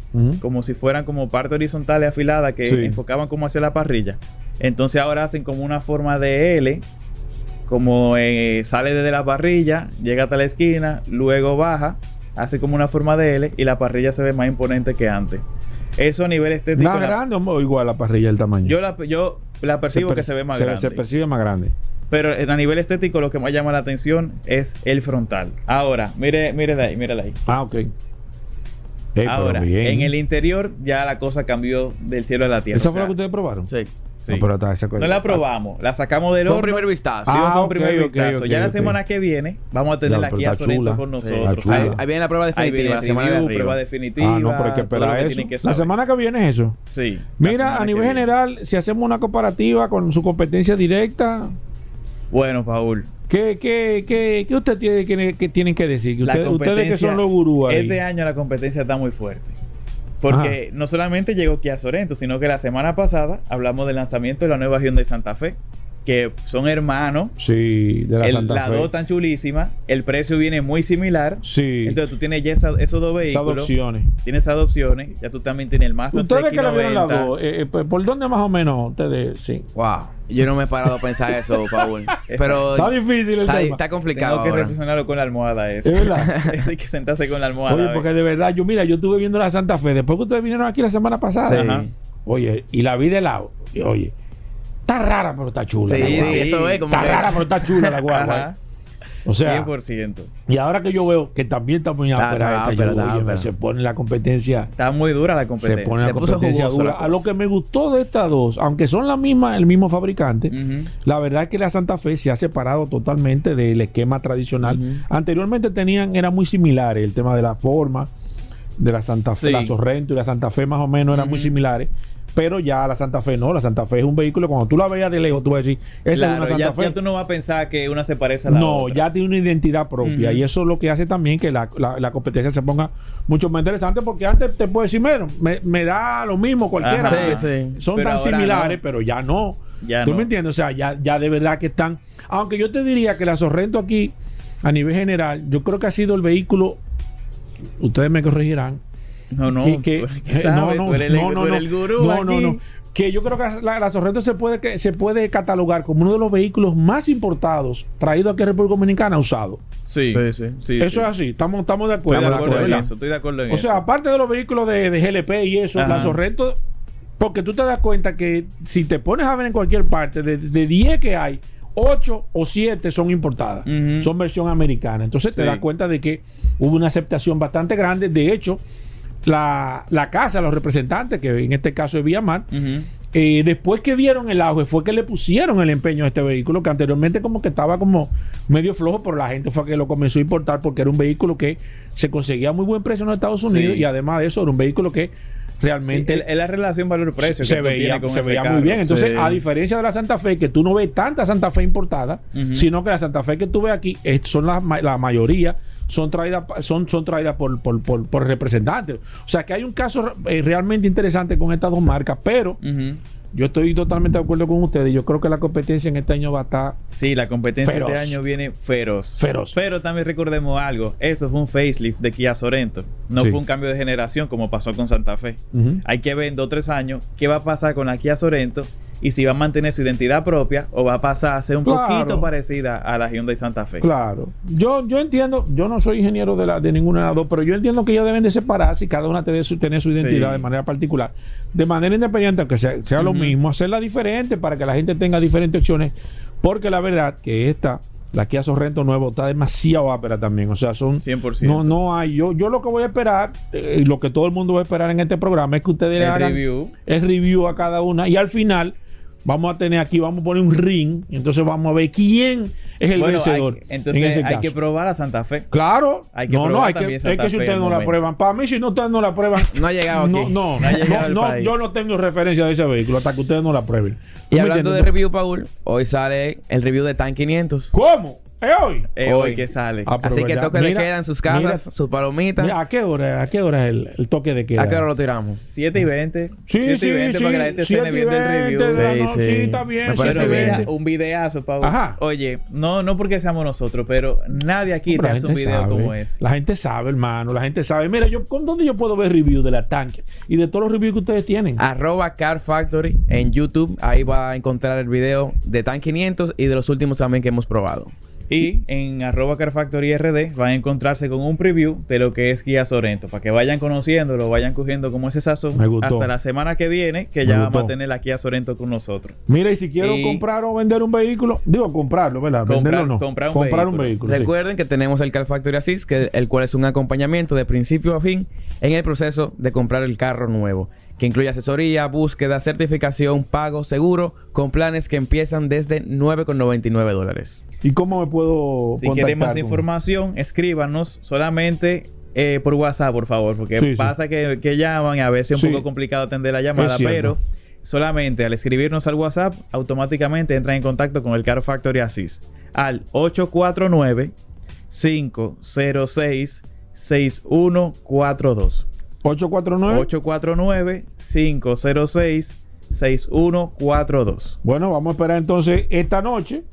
como si fueran como parte horizontal y afilada que Sí. enfocaban como hacia la parrilla. Entonces ahora hacen como una forma de L, como eh, sale desde la parrilla, llega hasta la esquina, luego baja, hace como una forma de L y la parrilla se ve más imponente que antes. Eso a nivel estético. ¿Más la- grande o igual la parrilla el tamaño? yo la, yo la percibo per- que se ve más se, grande. Se percibe más grande. Pero a nivel estético lo que más llama la atención es el frontal. Ahora, mire, mire de ahí, mire de ahí. Ah, ok. Ahora, bien. en el interior ya la cosa cambió del cielo a la tierra. ¿Esa O fue la que ustedes probaron? Sí. sí. No, pero está esa cosa. No la probamos, la sacamos del Fue un horno. primer vistazo. Sí, Ah, un primer vistazo. ya la semana que viene vamos a tener Ya, aquí a chula. con nosotros. Ahí, ahí viene la prueba Ahí definitiva, viene la semana de arriba. prueba definitiva. Ah, no, pero hay que esperar que eso. tienen que La semana que viene es eso. Sí. Mira, a nivel general, si hacemos una comparativa con su competencia directa, Bueno, Paul. ¿qué, qué, qué, qué usted tiene que, que tienen que decir? Usted- ustedes que competencia- son los gurús ahí. Este año la competencia está muy fuerte. Porque no solamente llegó Kia Sorento, sino que la semana pasada hablamos del lanzamiento de la nueva Hyundai Santa Fe, que son hermanos. Sí, de la El- Santa las Fe. dos están chulísimas. El precio viene muy similar. Sí, Entonces tú tienes ya esa- esos dos esas vehículos. opciones. Tienes esas opciones. Ya tú también tienes el Mazda Ustedes que la vieron las CX-90. dos, eh, eh, ¿por por dónde más o menos ustedes? Sí. Wow. Yo no me he parado a pensar eso, Paul. Pero Está difícil el está, tema. está complicado Tengo que ahora. reflexionarlo con la almohada eso. Es verdad. Eso hay que sentarse con la almohada. Oye, porque de verdad, yo mira, yo estuve viendo la Santa Fe después que ustedes vinieron aquí la semana pasada. Sí. Ajá. Oye, y la vi de lado. Y, oye, está rara, pero está chula. Sí, la sí, eso es como Está que- rara, pero está chula la guagua. O sea, 100%. y ahora que yo veo que también está muy se pone la competencia. Está muy dura la Se competencia. pone la Se competencia dura. la A lo que me gustó de estas dos, aunque son la misma, el mismo fabricante, la verdad es que la Santa Fe se ha separado totalmente del esquema tradicional. Anteriormente tenían, era muy similares el tema de la forma de la Santa Fe, Sí. la Sorrento y la Santa Fe más o menos eran muy similares. Pero ya la Santa Fe no, la Santa Fe es un vehículo, cuando tú la veas de lejos, tú vas a decir, esa Claro, es una Santa ya, Fe. ya tú no vas a pensar que una se parece a la no, otra. ya tiene una identidad propia y eso es lo que hace también que la, la- la competencia se ponga mucho más interesante porque antes te puedo decir, "Mira, me, me da lo mismo cualquiera. Ajá. porque Sí, sí. Son Pero tan similares, no. pero ya no. Ya ¿Tú no. me entiendes? O sea, ya, ya de verdad que están. Aunque yo te diría que la Sorrento aquí, a nivel general, yo creo que ha sido el vehículo. Ustedes me corregirán. No, no. que, que- el eh, tú eres el, tú eres el gurú no, no, no. Que yo creo que la, la Sorrento se puede, que, se puede catalogar como uno de los vehículos más importados traídos aquí a República Dominicana usado. Sí, Sí, sí. sí, eso sí. es así, estamos, estamos de Estoy acuerdo. de acuerdo en eso. Estoy de acuerdo en O eso. sea, aparte de los vehículos de, de GLP y eso, Ajá. la Sorrento, porque tú te das cuenta que si te pones a ver en cualquier parte, de, de 10 que hay, 8 o 7 son importadas, Ujú. son versión americana. Entonces te Sí. das cuenta de que hubo una aceptación bastante grande. De hecho, la, la casa, los representantes, que en este caso es Ujú. eh, después que vieron el auge fue que le pusieron el empeño a este vehículo que anteriormente como que estaba como medio flojo pero la gente fue que lo comenzó a importar porque era un vehículo que se conseguía a muy buen precio en los Estados Unidos Sí. y además de eso era un vehículo que realmente es la relación valor-precio. se veía, con se veía carro. muy bien. Entonces, Sí. a diferencia de la Santa Fe, que tú no ves tanta Santa Fe importada, sino que la Santa Fe que tú ves aquí es- son la, la mayoría, son traídas son, son traídas por, por, por, por representantes. O sea que hay un caso eh, realmente interesante con estas dos marcas, pero yo estoy totalmente de acuerdo con ustedes. Yo creo que la competencia en este año va a estar Sí, la competencia Feroz. este año viene feroz. Feroz. Pero también recordemos algo. Esto fue un facelift de Kia Sorento. No Sí. fue un cambio de generación como pasó con Santa Fe. Hay que ver en dos o tres años qué va a pasar con la Kia Sorento y si va a mantener su identidad propia o va a pasar a ser un Claro. poquito parecida a la Hyundai Santa Fe. Claro. Yo, yo entiendo, yo no soy ingeniero de, la, de ninguna de las dos, pero yo entiendo que ellos deben de separarse y cada una tiene su, tener su identidad Sí. de manera particular. De manera independiente, aunque sea, sea lo mismo, hacerla diferente para que la gente tenga diferentes opciones. Porque la verdad que esta, la Kia Sorrento nuevo, está demasiado ápera también. O sea, son... 100%. No, no hay. Yo, yo lo que voy a esperar, eh, y lo que todo el mundo va a esperar en este programa, es que ustedes le El hagan review. el review a cada una. Y al final, vamos a tener aquí, vamos a poner un ring. Y entonces vamos a ver quién es el Bueno, hay- vencedor. entonces en ese hay caso. que probar a Santa Fe. Claro. Hay que no, no, probar hay que, es que si ustedes no la prueban, para mí, si no, ustedes no la prueban, No ha llegado no, aquí. no, No ha llegado no, no, yo no tengo referencia de ese vehículo hasta que ustedes no la prueben. ¿Tú Y hablando de review, Paul, hoy sale el review de TAN 500. ¿Cómo? ¿Es hoy? Eh, Hoy. que sale. Ah, Así que ya, toque de mira, queda en sus casas, mira, sus palomitas. Mira, ¿A qué hora, a qué hora es el, el toque de queda? ¿A qué hora lo tiramos? 7 y 20. Sí, 7 sí, y 20 sí. para que la gente siete se y viendo el 20 review. de Sí, no- sí. sí, está bien. Me siete parece bien. mira, 20. un videazo, Pau. Ajá. Oye, no, no porque seamos nosotros, pero nadie aquí Pero te hace un video sabe, como ese. La gente sabe, hermano. La gente sabe. Mira, yo, ¿con dónde yo puedo ver review de la tanque? Y de todos los reviews que ustedes tienen. Arroba Car Factory en YouTube. Ahí va a encontrar el video de TAN 500 y de los últimos también que hemos probado. Y en arroba Carfactory RD van a encontrarse con un preview de lo que es Guía Sorento. Para que vayan conociéndolo, vayan cogiendo como ese sazón. Me gustó. Hasta la semana que viene, que Me ya gustó. vamos a tener la Kia Sorento con nosotros. Mira, y si quiero Y- comprar o vender un vehículo, digo comprarlo, ¿verdad? Comprar- Venderlo no. comprar un vehículo. vehículo. sí. Recuerden que tenemos el Car Factory Assist, que, el cual es un acompañamiento de principio a fin en el proceso de comprar el carro nuevo, que incluye asesoría, búsqueda, certificación, pago, seguro, con planes que empiezan desde 9,99 dólares. ¿Y cómo me puedo Si quieren más con- información, escríbanos solamente eh, por WhatsApp, por favor. Porque Sí, sí. pasa que, que llaman y a veces es Sí. un poco complicado atender la llamada. Pero solamente al escribirnos al WhatsApp, automáticamente entran en contacto con el Car Factory Assist. Al 849 506 6142 849. 849-506-6142. Bueno, vamos a esperar entonces esta noche,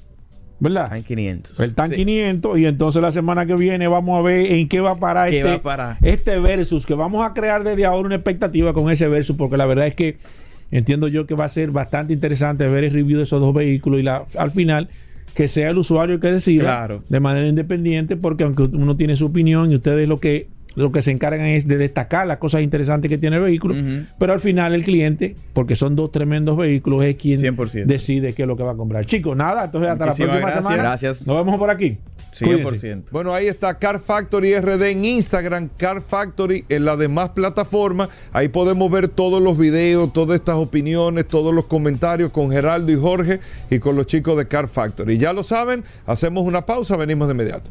¿verdad? TAN 500. El TAN Sí. 500 y entonces la semana que viene vamos a ver en qué va a parar, ¿Qué este, va a parar? este versus, que vamos a crear desde ahora una expectativa con ese versus, porque la verdad es que entiendo yo que va a ser bastante interesante ver el review de esos dos vehículos y la, al final que sea el usuario el que decida Claro. de manera independiente, porque aunque uno tiene su opinión y ustedes lo que lo que se encargan es de destacar las cosas interesantes que tiene el vehículo, pero al final el cliente, porque son dos tremendos vehículos, es quien 100%. decide qué es lo que va a comprar. Chicos, nada, entonces hasta la próxima gracias. semana. Gracias. Nos vemos por aquí. 100%. Bueno, ahí está Car Factory RD en Instagram, Car Factory en las demás plataformas. Ahí podemos ver todos los videos, todas estas opiniones, todos los comentarios con Geraldo y Jorge y con los chicos de Car Factory. Ya lo saben, hacemos una pausa, venimos de inmediato.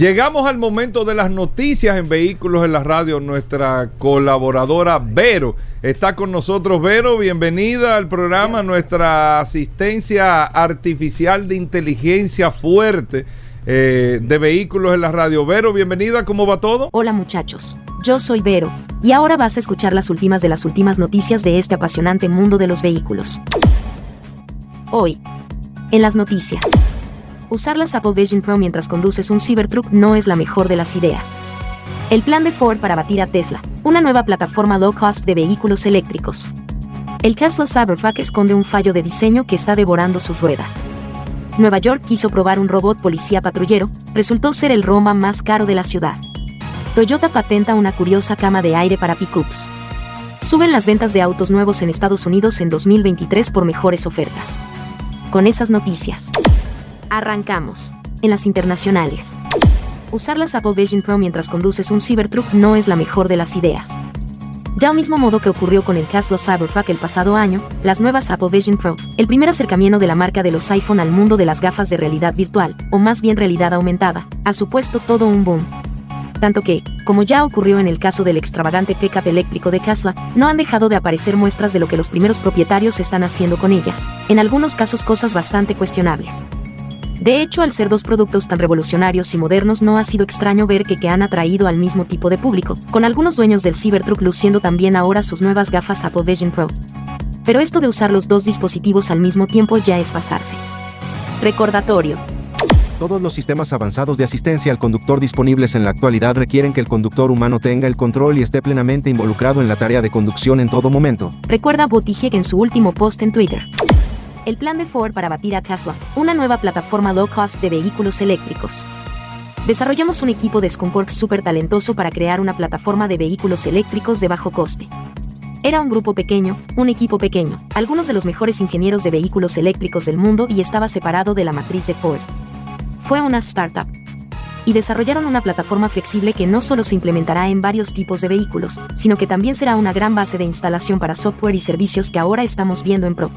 Llegamos al momento de las noticias en Vehículos en la Radio. Nuestra colaboradora Vero está con nosotros. Vero, bienvenida al programa. Nuestra asistencia artificial de inteligencia fuerte eh, de Vehículos en la Radio. Vero, bienvenida. ¿Cómo va todo? Hola muchachos, yo soy Vero, y ahora vas a escuchar las últimas de las últimas noticias de este apasionante mundo de los vehículos. Hoy, en las noticias. Usar las Apple Vision Pro mientras conduces un Cybertruck no es la mejor de las ideas. El plan de Ford para batir a Tesla, una nueva plataforma low cost de vehículos eléctricos. El Tesla Cybertruck esconde un fallo de diseño que está devorando sus ruedas. Nueva York quiso probar un robot policía patrullero, resultó ser el Roma más caro de la ciudad. Toyota patenta una curiosa cama de aire para pickups. Suben las ventas de autos nuevos en Estados Unidos en 2023 por mejores ofertas. Con esas noticias, arrancamos. En las internacionales. Usar las Apple Vision Pro mientras conduces un Cybertruck no es la mejor de las ideas. Ya al mismo modo que ocurrió con el Tesla Cybertruck el pasado año, las nuevas Apple Vision Pro, el primer acercamiento de la marca de los iPhone al mundo de las gafas de realidad virtual, o más bien realidad aumentada, ha supuesto todo un boom. Tanto que, como ya ocurrió en el caso del extravagante pickup eléctrico de Tesla, no han dejado de aparecer muestras de lo que los primeros propietarios están haciendo con ellas, en algunos casos cosas bastante cuestionables. De hecho, al ser dos productos tan revolucionarios y modernos, no ha sido extraño ver que, que han atraído al mismo tipo de público, con algunos dueños del Cybertruck luciendo también ahora sus nuevas gafas Apple Vision Pro. Pero esto de usar los dos dispositivos al mismo tiempo ya es pasarse. Recordatorio. Todos los sistemas avanzados de asistencia al conductor disponibles en la actualidad requieren que el conductor humano tenga el control y esté plenamente involucrado en la tarea de conducción en todo momento. Recuerda Buttigieg en su último post en Twitter. El plan de Ford para batir a Tesla, una nueva plataforma low cost de vehículos eléctricos. Desarrollamos un equipo de Skunkworks súper talentoso para crear una plataforma de vehículos eléctricos de bajo coste. Era un grupo pequeño, un equipo pequeño, algunos de los mejores ingenieros de vehículos eléctricos del mundo y estaba separado de la matriz de Ford. Fue una startup. Y desarrollaron una plataforma flexible que no solo se implementará en varios tipos de vehículos, sino que también será una gran base de instalación para software y servicios que ahora estamos viendo en Pro.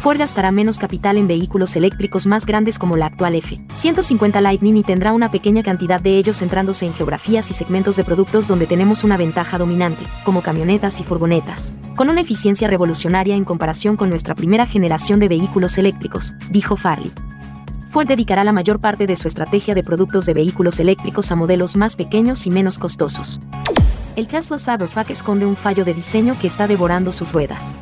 Ford gastará menos capital en vehículos eléctricos más grandes como la actual F-150 Lightning y tendrá una pequeña cantidad de ellos centrándose en geografías y segmentos de productos donde tenemos una ventaja dominante, como camionetas y furgonetas, con una eficiencia revolucionaria en comparación con nuestra primera generación de vehículos eléctricos, dijo Farley. Ford dedicará la mayor parte de su estrategia de productos de vehículos eléctricos a modelos más pequeños y menos costosos. El Tesla Cybertruck esconde un fallo de diseño que está devorando sus ruedas.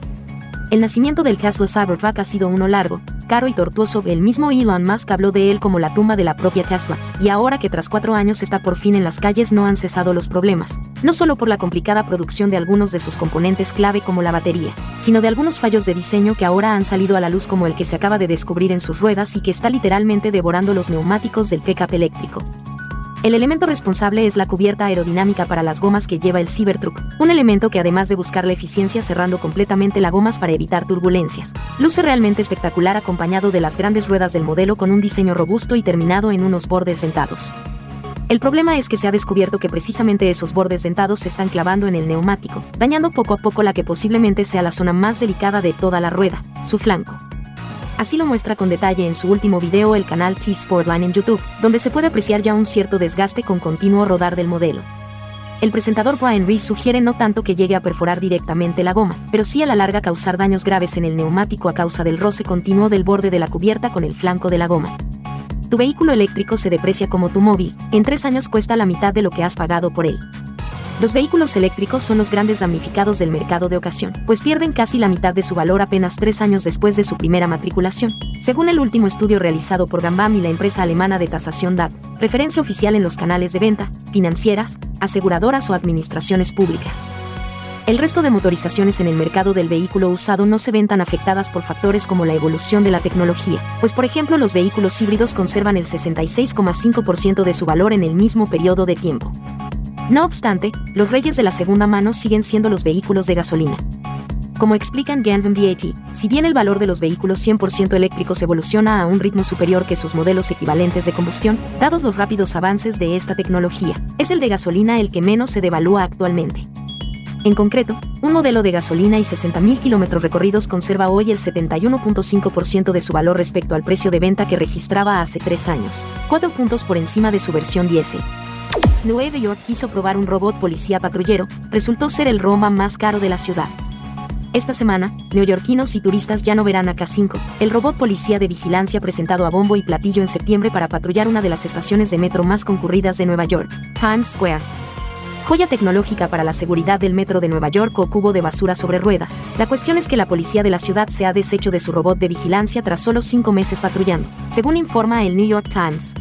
El nacimiento del Tesla Cybertruck ha sido uno largo, caro y tortuoso. El mismo Elon Musk habló de él como la tumba de la propia Tesla, y ahora que tras cuatro años está por fin en las calles no han cesado los problemas, no solo por la complicada producción de algunos de sus componentes clave como la batería, sino de algunos fallos de diseño que ahora han salido a la luz como el que se acaba de descubrir en sus ruedas y que está literalmente devorando los neumáticos del pickup eléctrico. El elemento responsable es la cubierta aerodinámica para las gomas que lleva el Cybertruck, un elemento que además de buscar la eficiencia cerrando completamente las gomas para evitar turbulencias, luce realmente espectacular acompañado de las grandes ruedas del modelo con un diseño robusto y terminado en unos bordes dentados. El problema es que se ha descubierto que precisamente esos bordes dentados se están clavando en el neumático, dañando poco a poco la que posiblemente sea la zona más delicada de toda la rueda, su flanco. Así lo muestra con detalle en su último video el canal T-Sportline en YouTube, donde se puede apreciar ya un cierto desgaste con continuo rodar del modelo. El presentador Brian Reese sugiere no tanto que llegue a perforar directamente la goma, pero sí a la larga causar daños graves en el neumático a causa del roce continuo del borde de la cubierta con el flanco de la goma. Tu vehículo eléctrico se deprecia como tu móvil, en tres años cuesta la mitad de lo que has pagado por él. Los vehículos eléctricos son los grandes damnificados del mercado de ocasión, pues pierden casi la mitad de su valor apenas tres años después de su primera matriculación, según el último estudio realizado por Gambam y la empresa alemana de tasación DAT, referencia oficial en los canales de venta, financieras, aseguradoras o administraciones públicas. El resto de motorizaciones en el mercado del vehículo usado no se ven tan afectadas por factores como la evolución de la tecnología, pues por ejemplo los vehículos híbridos conservan el 66,5% de su valor en el mismo periodo de tiempo. No obstante, los reyes de la segunda mano siguen siendo los vehículos de gasolina. Como explican Gandham DAT, si bien el valor de los vehículos 100% eléctricos evoluciona a un ritmo superior que sus modelos equivalentes de combustión, dados los rápidos avances de esta tecnología, es el de gasolina el que menos se devalúa actualmente. En concreto, un modelo de gasolina y 60.000 kilómetros recorridos conserva hoy el 71.5% de su valor respecto al precio de venta que registraba hace tres años, cuatro puntos por encima de su versión diésel. Nueva York quiso probar un robot policía patrullero, resultó ser el Roma más caro de la ciudad. Esta semana, neoyorquinos y turistas ya no verán a K5, el robot policía de vigilancia presentado a bombo y platillo en septiembre para patrullar una de las estaciones de metro más concurridas de Nueva York, Times Square. Joya tecnológica para la seguridad del metro de Nueva York o cubo de basura sobre ruedas. La cuestión es que la policía de la ciudad se ha deshecho de su robot de vigilancia tras solo cinco meses patrullando, según informa el New York Times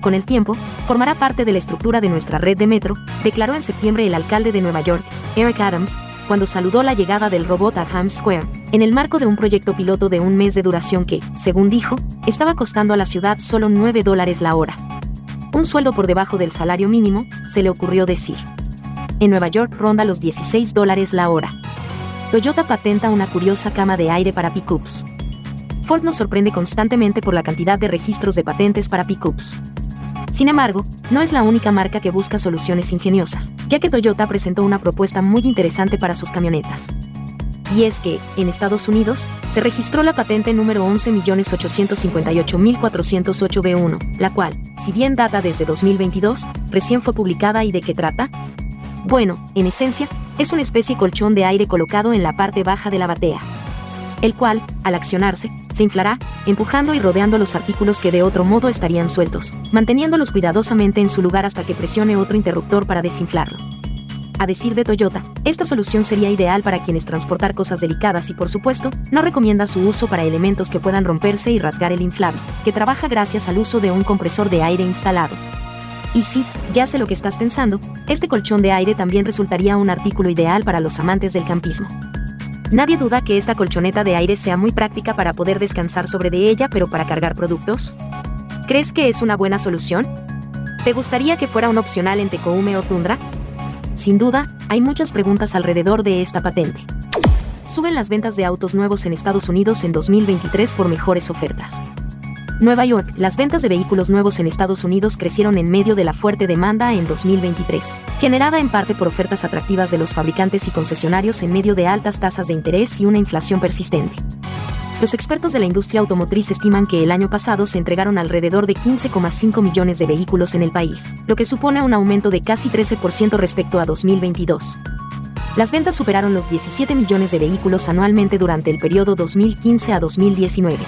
con el tiempo, formará parte de la estructura de nuestra red de metro, declaró en septiembre el alcalde de Nueva York, Eric Adams, cuando saludó la llegada del robot a Times Square, en el marco de un proyecto piloto de un mes de duración que, según dijo, estaba costando a la ciudad solo 9 dólares la hora. Un sueldo por debajo del salario mínimo, se le ocurrió decir. En Nueva York ronda los 16 dólares la hora. Toyota patenta una curiosa cama de aire para pickups. Ford nos sorprende constantemente por la cantidad de registros de patentes para pickups. Sin embargo, no es la única marca que busca soluciones ingeniosas, ya que Toyota presentó una propuesta muy interesante para sus camionetas. Y es que, en Estados Unidos, se registró la patente número 11.858.408B1, la cual, si bien data desde 2022, recién fue publicada y de qué trata? Bueno, en esencia, es una especie colchón de aire colocado en la parte baja de la batea, el cual, al accionarse, se inflará, empujando y rodeando los artículos que de otro modo estarían sueltos, manteniéndolos cuidadosamente en su lugar hasta que presione otro interruptor para desinflarlo. A decir de Toyota, esta solución sería ideal para quienes transportar cosas delicadas y por supuesto, no recomienda su uso para elementos que puedan romperse y rasgar el inflable, que trabaja gracias al uso de un compresor de aire instalado. Y sí, ya sé lo que estás pensando, este colchón de aire también resultaría un artículo ideal para los amantes del campismo. Nadie duda que esta colchoneta de aire sea muy práctica para poder descansar sobre de ella, pero para cargar productos. ¿Crees que es una buena solución? ¿Te gustaría que fuera un opcional en Tecoume o Tundra? Sin duda, hay muchas preguntas alrededor de esta patente. Suben las ventas de autos nuevos en Estados Unidos en 2023 por mejores ofertas. Nueva York, las ventas de vehículos nuevos en Estados Unidos crecieron en medio de la fuerte demanda en 2023, generada en parte por ofertas atractivas de los fabricantes y concesionarios en medio de altas tasas de interés y una inflación persistente. Los expertos de la industria automotriz estiman que el año pasado se entregaron alrededor de 15,5 millones de vehículos en el país, lo que supone un aumento de casi 13% respecto a 2022. Las ventas superaron los 17 millones de vehículos anualmente durante el periodo 2015 a 2019.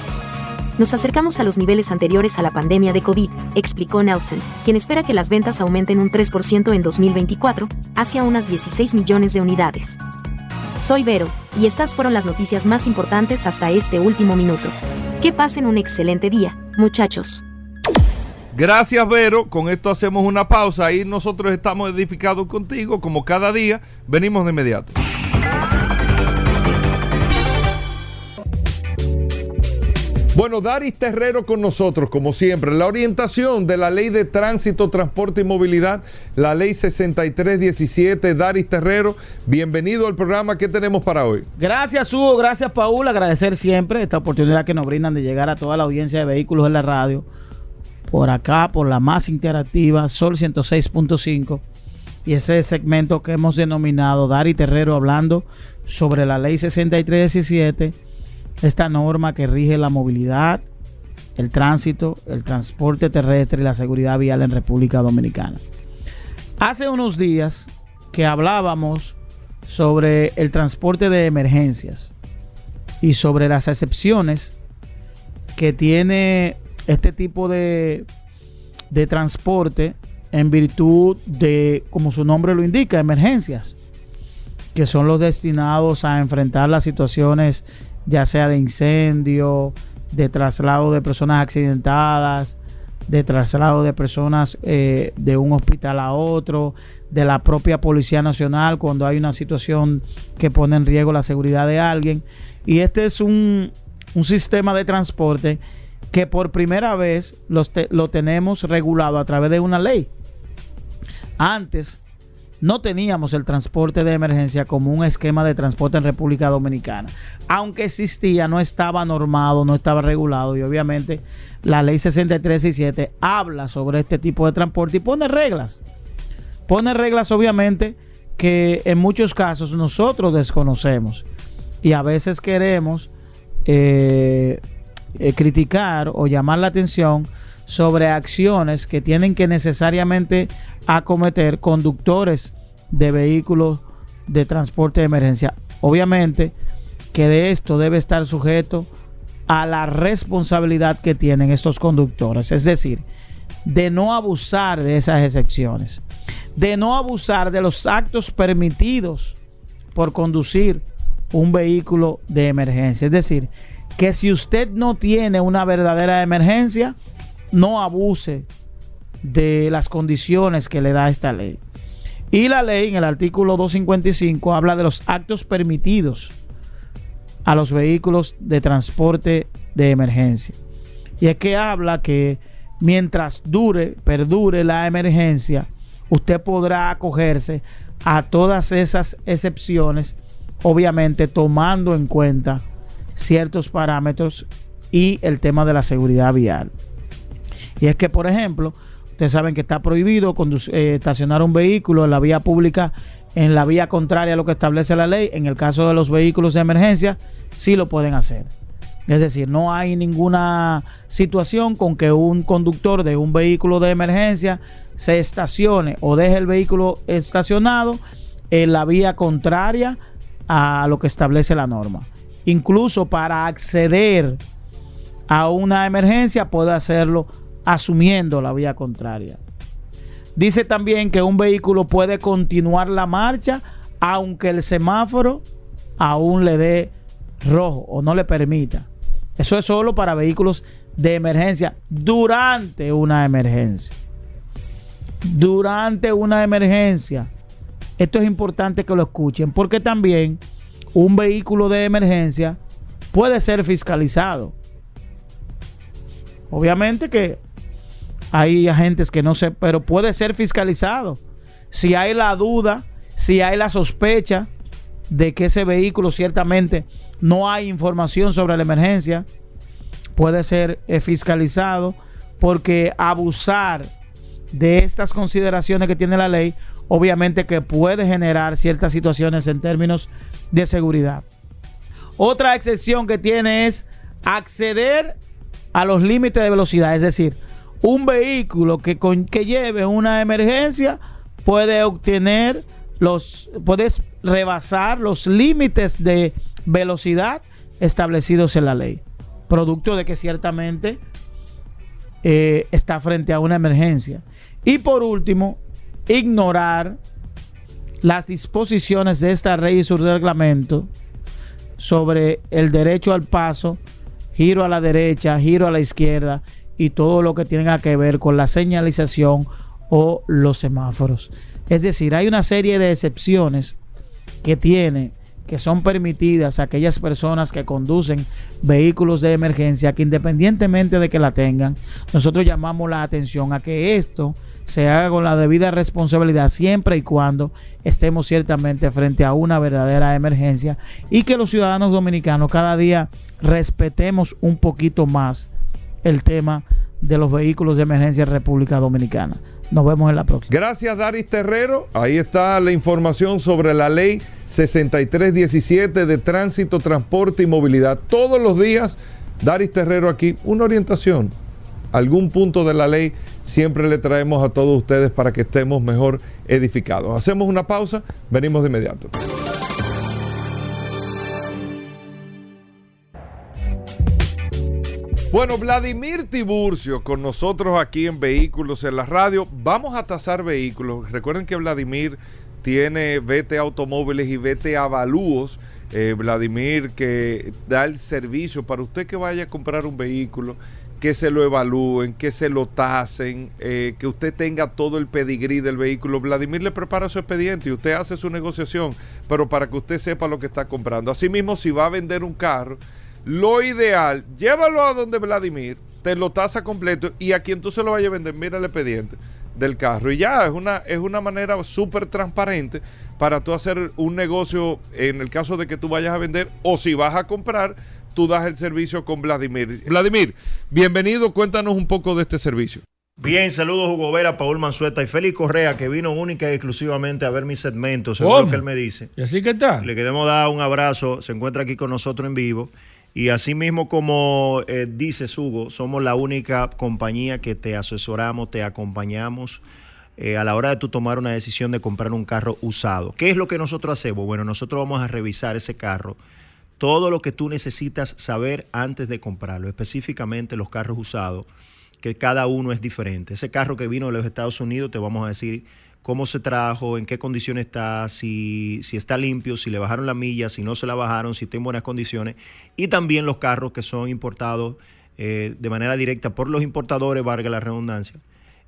Nos acercamos a los niveles anteriores a la pandemia de COVID, explicó Nelson, quien espera que las ventas aumenten un 3% en 2024, hacia unas 16 millones de unidades. Soy Vero, y estas fueron las noticias más importantes hasta este último minuto. Que pasen un excelente día, muchachos. Gracias, Vero. Con esto hacemos una pausa y nosotros estamos edificados contigo, como cada día. Venimos de inmediato. Bueno, Daris Terrero con nosotros, como siempre. La orientación de la Ley de Tránsito, Transporte y Movilidad, la Ley 6317. Daris Terrero, bienvenido al programa. ¿Qué tenemos para hoy? Gracias, Hugo. Gracias, Paul. Agradecer siempre esta oportunidad que nos brindan de llegar a toda la audiencia de vehículos en la radio. Por acá, por la más interactiva, Sol 106.5. Y ese segmento que hemos denominado Dari Terrero hablando sobre la Ley 6317 esta norma que rige la movilidad, el tránsito, el transporte terrestre y la seguridad vial en República Dominicana. Hace unos días que hablábamos sobre el transporte de emergencias y sobre las excepciones que tiene este tipo de, de transporte en virtud de, como su nombre lo indica, emergencias, que son los destinados a enfrentar las situaciones ya sea de incendio, de traslado de personas accidentadas, de traslado de personas eh, de un hospital a otro, de la propia Policía Nacional cuando hay una situación que pone en riesgo la seguridad de alguien. Y este es un, un sistema de transporte que por primera vez lo tenemos regulado a través de una ley. Antes no teníamos el transporte de emergencia como un esquema de transporte en República Dominicana. Aunque existía, no estaba normado, no estaba regulado y obviamente la ley 6367 habla sobre este tipo de transporte y pone reglas. Pone reglas obviamente que en muchos casos nosotros desconocemos y a veces queremos eh, eh, criticar o llamar la atención sobre acciones que tienen que necesariamente acometer conductores de vehículos de transporte de emergencia. Obviamente que de esto debe estar sujeto a la responsabilidad que tienen estos conductores, es decir, de no abusar de esas excepciones, de no abusar de los actos permitidos por conducir un vehículo de emergencia. Es decir, que si usted no tiene una verdadera emergencia, no abuse de las condiciones que le da esta ley. Y la ley en el artículo 255 habla de los actos permitidos a los vehículos de transporte de emergencia. Y es que habla que mientras dure, perdure la emergencia, usted podrá acogerse a todas esas excepciones, obviamente tomando en cuenta ciertos parámetros y el tema de la seguridad vial. Y es que, por ejemplo, Ustedes saben que está prohibido eh, estacionar un vehículo en la vía pública en la vía contraria a lo que establece la ley. En el caso de los vehículos de emergencia, sí lo pueden hacer. Es decir, no hay ninguna situación con que un conductor de un vehículo de emergencia se estacione o deje el vehículo estacionado en la vía contraria a lo que establece la norma. Incluso para acceder a una emergencia puede hacerlo asumiendo la vía contraria. Dice también que un vehículo puede continuar la marcha aunque el semáforo aún le dé rojo o no le permita. Eso es solo para vehículos de emergencia durante una emergencia. Durante una emergencia. Esto es importante que lo escuchen porque también un vehículo de emergencia puede ser fiscalizado. Obviamente que hay agentes que no sé, pero puede ser fiscalizado. Si hay la duda, si hay la sospecha de que ese vehículo ciertamente no hay información sobre la emergencia, puede ser eh, fiscalizado porque abusar de estas consideraciones que tiene la ley, obviamente que puede generar ciertas situaciones en términos de seguridad. Otra excepción que tiene es acceder a los límites de velocidad, es decir, un vehículo que, con, que lleve una emergencia puede obtener los, puedes rebasar los límites de velocidad establecidos en la ley, producto de que ciertamente eh, está frente a una emergencia. Y por último, ignorar las disposiciones de esta ley y su reglamento sobre el derecho al paso, giro a la derecha, giro a la izquierda y todo lo que tenga que ver con la señalización o los semáforos. Es decir, hay una serie de excepciones que tiene que son permitidas a aquellas personas que conducen vehículos de emergencia que independientemente de que la tengan, nosotros llamamos la atención a que esto se haga con la debida responsabilidad siempre y cuando estemos ciertamente frente a una verdadera emergencia y que los ciudadanos dominicanos cada día respetemos un poquito más el tema de los vehículos de emergencia en República Dominicana. Nos vemos en la próxima. Gracias, Daris Terrero. Ahí está la información sobre la ley 6317 de tránsito, transporte y movilidad. Todos los días, Daris Terrero aquí, una orientación, algún punto de la ley, siempre le traemos a todos ustedes para que estemos mejor edificados. Hacemos una pausa, venimos de inmediato. Bueno, Vladimir Tiburcio con nosotros aquí en Vehículos en la Radio. Vamos a tasar vehículos. Recuerden que Vladimir tiene VT Automóviles y VT Avalúos. Eh, Vladimir que da el servicio para usted que vaya a comprar un vehículo, que se lo evalúen, que se lo tasen, eh, que usted tenga todo el pedigrí del vehículo. Vladimir le prepara su expediente y usted hace su negociación, pero para que usted sepa lo que está comprando. Asimismo, si va a vender un carro, lo ideal, llévalo a donde Vladimir, te lo tasa completo y a quien tú se lo vayas a vender, mira el expediente del carro. Y ya es una, es una manera súper transparente para tú hacer un negocio en el caso de que tú vayas a vender o si vas a comprar, tú das el servicio con Vladimir. Vladimir, bienvenido, cuéntanos un poco de este servicio. Bien, saludos Hugo Vera, Paul Manzueta y Félix Correa, que vino única y exclusivamente a ver mis segmentos, según lo que él me dice. ¿Y así qué tal? Le queremos dar un abrazo, se encuentra aquí con nosotros en vivo. Y así mismo como eh, dice Hugo, somos la única compañía que te asesoramos, te acompañamos eh, a la hora de tú tomar una decisión de comprar un carro usado. ¿Qué es lo que nosotros hacemos? Bueno, nosotros vamos a revisar ese carro, todo lo que tú necesitas saber antes de comprarlo, específicamente los carros usados, que cada uno es diferente. Ese carro que vino de los Estados Unidos, te vamos a decir cómo se trajo, en qué condiciones está, si, si está limpio, si le bajaron la milla, si no se la bajaron, si está en buenas condiciones. Y también los carros que son importados eh, de manera directa por los importadores, valga la redundancia.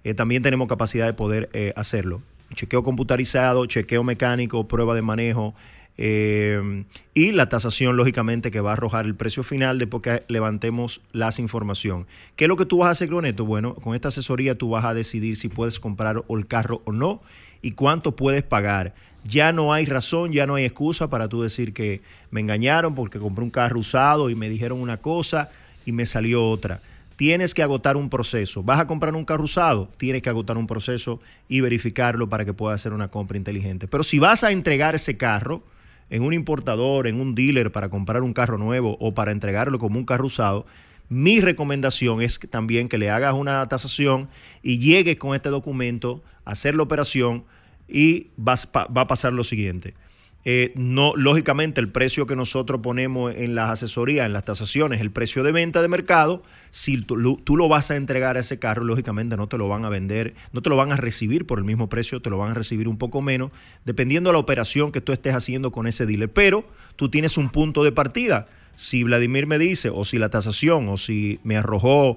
Eh, también tenemos capacidad de poder eh, hacerlo. Chequeo computarizado, chequeo mecánico, prueba de manejo. Eh, y la tasación, lógicamente, que va a arrojar el precio final después que levantemos las información. ¿Qué es lo que tú vas a hacer con esto? Bueno, con esta asesoría tú vas a decidir si puedes comprar el carro o no y cuánto puedes pagar. Ya no hay razón, ya no hay excusa para tú decir que me engañaron porque compré un carro usado y me dijeron una cosa y me salió otra. tienes que agotar un proceso. Vas a comprar un carro usado, tienes que agotar un proceso y verificarlo para que puedas hacer una compra inteligente. Pero si vas a entregar ese carro en un importador, en un dealer para comprar un carro nuevo o para entregarlo como un carro usado, mi recomendación es que también que le hagas una tasación y llegues con este documento a hacer la operación y vas va a pasar lo siguiente. Eh, no, lógicamente, el precio que nosotros ponemos en las asesorías, en las tasaciones, el precio de venta de mercado, si tú, lo- vas a entregar a ese carro, lógicamente no te lo van a vender, no te lo van a recibir por el mismo precio, te lo van a recibir un poco menos, dependiendo de la operación que tú estés haciendo con ese dealer. Pero tú tienes un punto de partida. Si Vladimir me dice, o si la tasación, o si me arrojó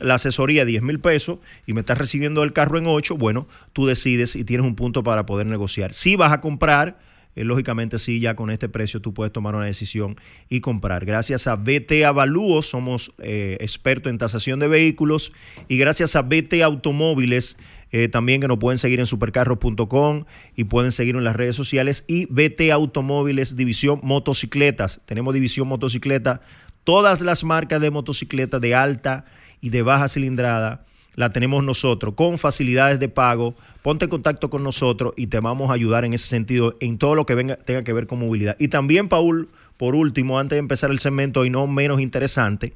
la asesoría 10 mil pesos y me estás recibiendo el carro en 8, bueno, tú decides y tienes un punto para poder negociar. Si vas a comprar, eh, lógicamente sí, ya con este precio tú puedes tomar una decisión y comprar. Gracias a BT Avalúos, somos eh, expertos en tasación de vehículos y gracias a BT Automóviles, eh, también que nos pueden seguir en supercarros.com y pueden seguir en las redes sociales y BT Automóviles, división motocicletas. Tenemos división motocicleta, todas las marcas de motocicletas de alta y de baja cilindrada la tenemos nosotros con facilidades de pago. Ponte en contacto con nosotros y te vamos a ayudar en ese sentido en todo lo que venga, tenga que ver con movilidad. Y también, Paul, por último, antes de empezar el segmento y no menos interesante,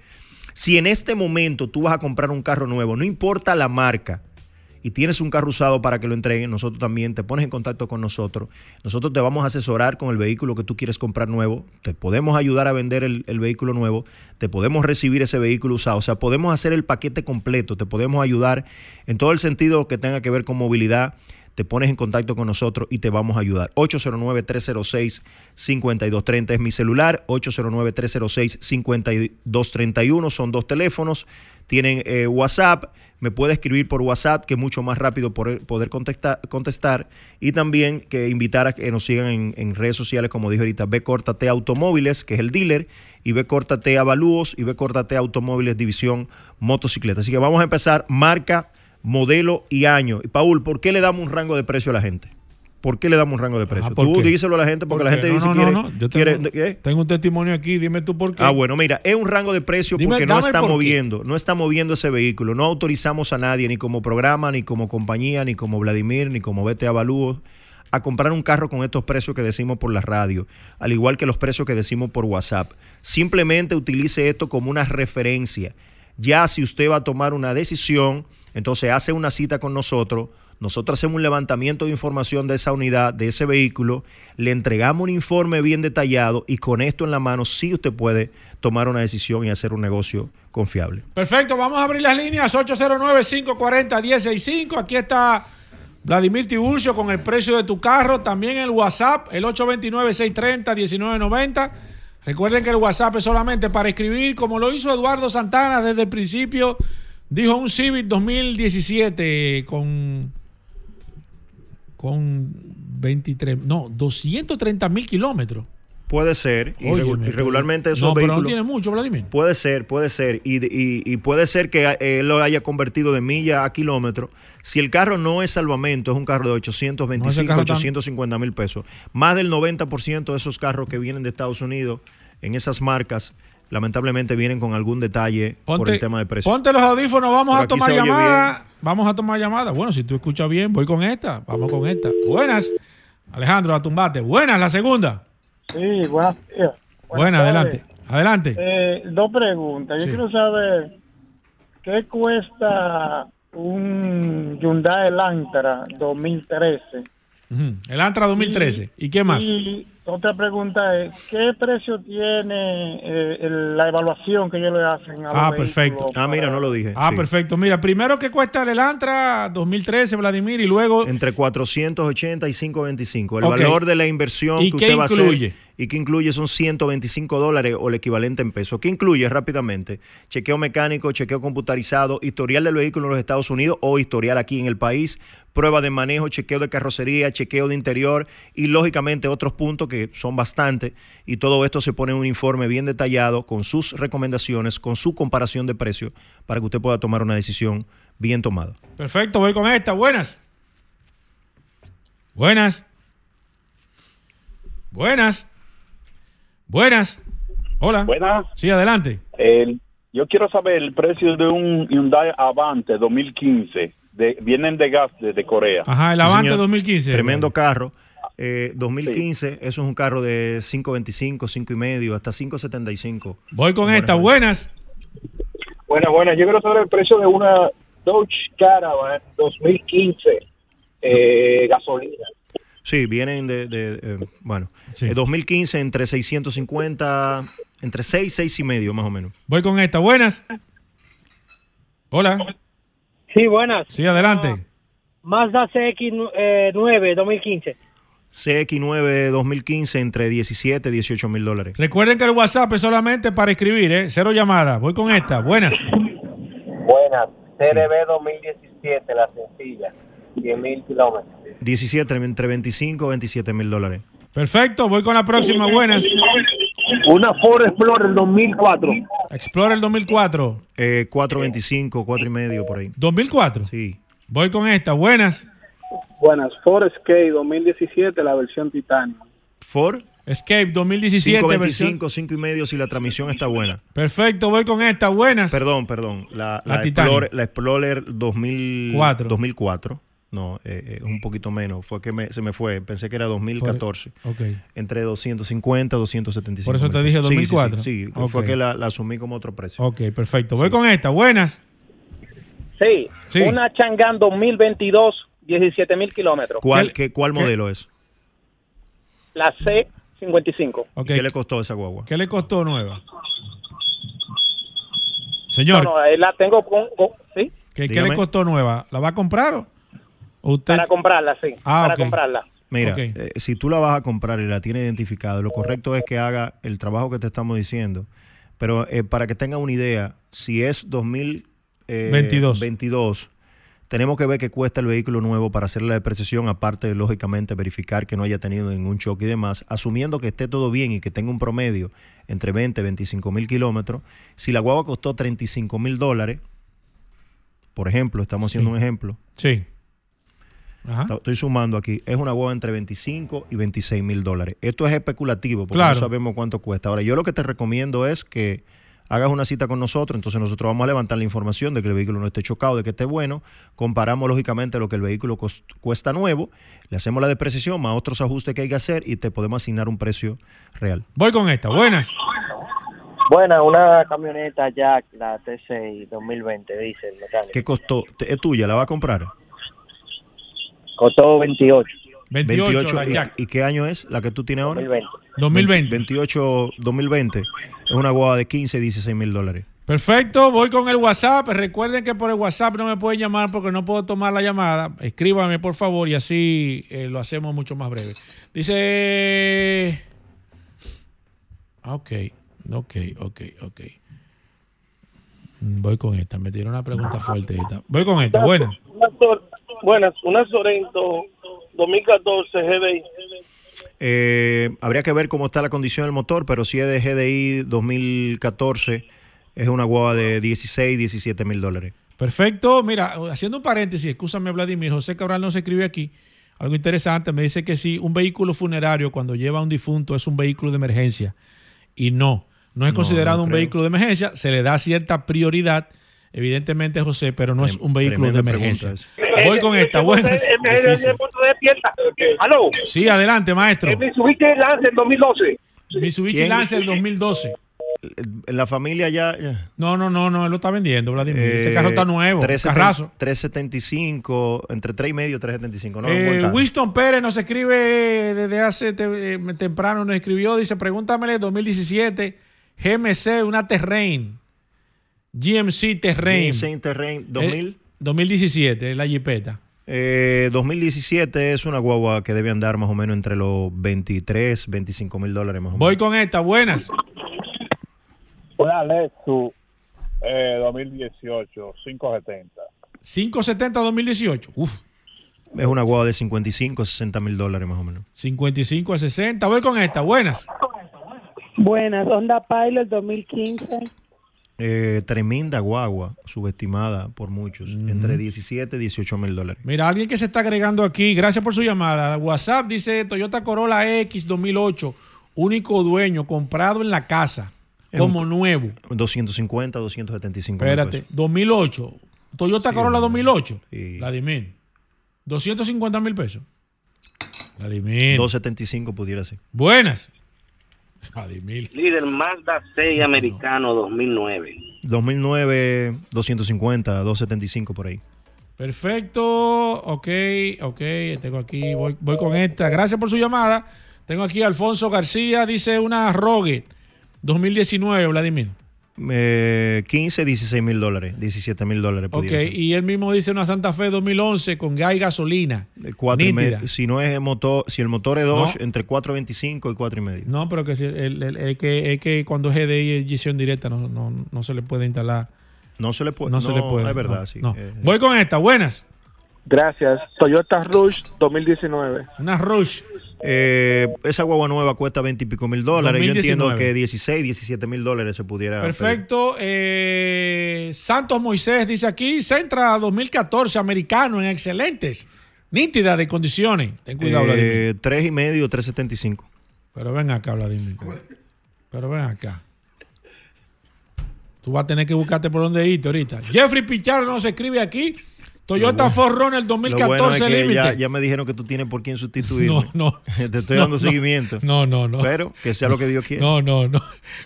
si en este momento tú vas a comprar un carro nuevo, no importa la marca, y tienes un carro usado para que lo entreguen, nosotros también te pones en contacto con nosotros. Nosotros te vamos a asesorar con el vehículo que tú quieres comprar nuevo. Te podemos ayudar a vender el, el vehículo nuevo. Te podemos recibir ese vehículo usado. O sea, podemos hacer el paquete completo. Te podemos ayudar en todo el sentido que tenga que ver con movilidad. Te pones en contacto con nosotros y te vamos a ayudar. 809-306-5230 es mi celular. 809-306-5231 son dos teléfonos. Tienen eh, WhatsApp. Me puede escribir por WhatsApp, que es mucho más rápido poder, poder contestar, contestar. Y también que invitar a que nos sigan en, en redes sociales, como dije ahorita, B Córtate Automóviles, que es el dealer, y B Córtate Avalúos, y B Córtate Automóviles, división motocicleta. Así que vamos a empezar marca, modelo y año. Y Paul, ¿por qué le damos un rango de precio a la gente? ¿Por qué le damos un rango de precio? ¿por Tú qué? díselo a la gente porque la gente No, dice no, quiere, no, no. Yo quiere- tengo, ¿qué? tengo un testimonio aquí, dime tú por qué. Ah, bueno, mira, es un rango de precio Dime, porque no está por qué. moviendo, no está moviendo ese vehículo. No autorizamos a nadie, ni como programa, ni como compañía, ni como Vladimir, ni como BT Avalúos, a comprar un carro con estos precios que decimos por la radio, al igual que los precios que decimos por WhatsApp. Simplemente utilice esto como una referencia. Ya si usted va a tomar una decisión, entonces hace una cita con nosotros. Nosotros hacemos un levantamiento de información de esa unidad, de ese vehículo, le entregamos un informe bien detallado y con esto en la mano sí usted puede tomar una decisión y hacer un negocio confiable. Perfecto, vamos a abrir las líneas 809-540-165. Aquí está Vladimir Tiburcio con el precio de tu carro. También el WhatsApp, el 829-630-1990. Recuerden que el WhatsApp es solamente para escribir, como lo hizo Eduardo Santana desde el principio. Dijo un Civic 2017 con, con 23, no, 230 mil kilómetros. Puede ser, y, regularmente esos no, pero no vehículos... tiene mucho, Vladimir. Puede ser, puede ser. Y, y- y puede ser que eh, él lo haya convertido de milla a kilómetro. Si el carro no es salvamento, es un carro de 825, carro tan- 850 mil pesos. Más del 90% de esos carros que vienen de Estados Unidos, en esas marcas, lamentablemente vienen con algún detalle por el tema de precio. Ponte los audífonos, vamos Por a tomar llamadas. Vamos a tomar llamadas. Bueno, si tú escuchas bien, voy con esta. Vamos con esta. Buenas. Alejandro, a tumbate. Buenas, la segunda. Sí, buenas. Buenas, adelante. Adelante. Eh, dos preguntas. Yo Sí. quiero saber qué cuesta un Hyundai Elantra 2013. Ujú. El Antra 2013. ¿Y qué más? Y otra pregunta es, ¿qué precio tiene eh, el- la evaluación que ellos le hacen a los Ah, vehículos perfecto. Ah, mira, no lo dije. Ah, sí. perfecto. Mira, primero que cuesta el Elantra 2013, Vladimir, y luego... Entre 480 y 525. El Ok. valor de la inversión ¿Y que qué usted va a hacer. incluye? Y que incluye son 125 dólares o el equivalente en pesos. ¿Qué incluye rápidamente? Chequeo mecánico, chequeo computarizado, historial del vehículo en los Estados Unidos o historial aquí en el país, prueba de manejo, chequeo de carrocería, chequeo de interior y lógicamente otros puntos que son bastantes. Y todo esto se pone en un informe bien detallado con sus recomendaciones, con su comparación de precios para que usted pueda tomar una decisión bien tomada. Perfecto, voy con esta. Buenas. Buenas. Buenas. Buenas. Hola. Buenas. Sí, adelante. El, yo quiero saber el precio de un Hyundai Avante 2015. De, vienen de gas desde Corea. Ajá, el Sí, Avante señor. 2015. Tremendo carro. Eh, 2015, eso es un carro de 5.25, 5 y medio, hasta 5.75. Voy con Buenas esta. Buenas. Buenas, buenas. Yo quiero saber el precio de una Dodge Caravan 2015 eh, gasolina. Sí, vienen de, de, eh, bueno, Sí. eh, 2015 entre 650, entre 6, 6 y medio más o menos. Voy con esta. Buenas. Hola. Sí, buenas. Sí, adelante. Mazda CX9 2015. CX9 2015 entre 17 y 18 mil dólares. Recuerden que el WhatsApp es solamente para escribir, ¿eh? Cero llamadas. Voy con esta. Buenas. Buenas. TRB 2017, la sencilla. 100 mil kilómetros. 17 entre 25 y 27 mil dólares. Perfecto. Voy con la próxima. Buenas. Una Ford Explorer 2004. Explorer 2004. Eh, 425, 4 y medio por ahí. 2004. Sí. Voy con esta. Buenas. Buenas, Ford Escape 2017, la versión Titanium. Ford Escape 2017. 525, 5 y medio si la transmisión está buena. Perfecto. Voy con esta. Buenas. Perdón, perdón. La, La la. Explorer, la Explorer 2000, Cuatro. 2004. No, eh, eh, es un poquito menos. Fue que me- se me fue. Pensé que era 2014. Ok. Entre 250 275. Por eso te mil dije pesos. Sí, 2004. Sí, sí, sí. Ok. Fue que la, la asumí como otro precio. Ok, perfecto. Voy con esta. Buenas. Sí, Sí. una Chang'an 2022, 17 mil kilómetros. ¿Cuál, qué, ¿cuál modelo es? La C55. Ok. ¿Qué le costó esa guagua? ¿Qué le costó nueva? Señor, No, no, la tengo con, con- ¿sí? ¿qué, qué le costó nueva? ¿La va a comprar o o usted? Para comprarla, sí. Ah, para comprarla. Mira, eh, si tú la vas a comprar y la tienes identificada, lo correcto es que haga el trabajo que te estamos diciendo. Pero eh, para que tenga una idea, si es 2022, 22. tenemos que ver qué cuesta el vehículo nuevo para hacer la depreciación, aparte de, lógicamente, verificar que no haya tenido ningún choque y demás, asumiendo que esté todo bien y que tenga un promedio entre 20 y 25 mil kilómetros. Si la guagua costó 35 mil dólares, por ejemplo, estamos haciendo Sí. un ejemplo, Sí. Ajá. Estoy- sumando aquí. Es una guagua entre 25 y 26 mil dólares. Esto es especulativo porque Claro. no sabemos cuánto cuesta. Ahora, yo lo que te recomiendo es que hagas una cita con nosotros. Entonces, nosotros vamos a levantar la información de que el vehículo no esté chocado, de que esté bueno. Comparamos, lógicamente, lo que el vehículo cuesta nuevo. Le hacemos la depreciación más otros ajustes que hay que hacer y te podemos asignar un precio real. Voy con esta. Buenas. Buena, una camioneta Jack, la T6 2020, diésel mecánica. ¿Qué costó? ¿Te- ¿Es tuya? ¿La va a comprar? Costó 28. 28, la ¿Y- Jack. ¿Y, qué año es la que tú tienes ahora? 2020. 2020. 28, 2020. Es una guagua de 15, 16 mil dólares. Perfecto, voy con el WhatsApp. Recuerden que por el WhatsApp no me pueden llamar porque no puedo tomar la llamada. Escríbame, por favor, y así eh, lo hacemos mucho más breve. Dice... Ah, Ok, ok, ok, ok. Mm, Voy con esta. Me tiró una pregunta fuerte esta. Voy con esta. Sor- buenas, una Sorento 2014 GDI. Eh, habría que ver cómo está la condición del motor, pero si es de GDI 2014, es una guagua de 16, 17 mil dólares. Perfecto. Mira, haciendo un paréntesis, escúchame Vladimir, José Cabral nos escribe aquí algo interesante. Me dice que si un vehículo funerario cuando lleva a un difunto es un vehículo de emergencia y no, no es No, considerado no un creo. vehículo de emergencia, se le da cierta prioridad, evidentemente José, pero no es un vehículo de emergencia. pregunta Voy con esta, buenas. Aló. Sí, adelante, maestro. El Mitsubishi Lancer 2012. Mitsubishi ¿Quién? Lancer 2012. En la familia ya... ya. No, no, no, no, él lo está vendiendo, Vladimir. Ese Eh, carro está nuevo, 370 carrazo. 375, entre 3 y medio, 375. No, Eh. Winston Pérez nos escribe desde hace te- eh, temprano, nos escribió, dice, pregúntamele 2017, GMC, una Terrain, GMC Terrain. GMC Terrain 2000. Eh, 2017, la Jeepeta. Eh, 2017 es una guagua que debe andar más o menos entre los 23, 25 mil dólares más o menos. Voy con esta, buenas. Una Lexus eh, 2018, 570. 570 2018. Uf, Es una guagua de 55, 60 mil dólares más o menos. 55 a 60. Voy con esta, buenas. Buenas, Honda Pilot 2015. Eh, tremenda guagua, subestimada por muchos, entre 17 y 18 mil dólares. Mira, alguien que se está agregando aquí, gracias por su llamada. WhatsApp dice Toyota Corolla X 2008, único dueño, comprado en la casa. Es como un- nuevo. 250, 275 mil Espérate, pesos. 2008. Toyota Sí, Corolla hombre. 2008. Sí. Vladimir. 250 mil pesos. Vladimir. 275 pudiera ser. Buenas. Vladimir. Líder Mazda 6 americano 2009. 2009, 250, 275 por ahí. Perfecto. Ok, ok. Tengo aquí, voy, voy con esta. Gracias por su llamada. Tengo aquí a Alfonso García, dice una Rogue 2019, Vladimir. Eh, 15, 16 mil dólares, 17 mil dólares. Ok, ser. y él mismo dice una Santa Fe 2011 con gas y gasolina. Cuatro y Nítida. medio. Si no es el motor, si el motor es Dodge, No. entre 4.25 y 4 y medio. No, pero que, si- el- el- es que es que cuando es GDI es gestión directa no, no, no se le puede instalar. No se le puede. No, se le puede. Es verdad, no, sí. no. Eh, Voy con esta, buenas. Gracias. Toyota Rush 2019. Una Rush. Eh, esa guagua nueva cuesta 20 y pico mil dólares. Yo 2019. entiendo que 16, 17 mil dólares se pudiera. Perfecto. Eh, Santos Moisés dice aquí, Centra 2014, americano en excelentes, nítida de condiciones. Ten cuidado, Vladimir. Eh, 3 y medio, 375. Pero ven acá, Vladimir. Pero ven acá. Tú vas a tener que buscarte por dónde irte ahorita. Jeffrey Pichardo nos escribe aquí. Toyota bueno- Forerunner Lo 2014 bueno es que límite. ya, ya me dijeron que tú tienes por quién sustituir. No, no. Te estoy No, dando no. seguimiento. No, no, no. Pero que sea lo que Dios quiera. No, no, no.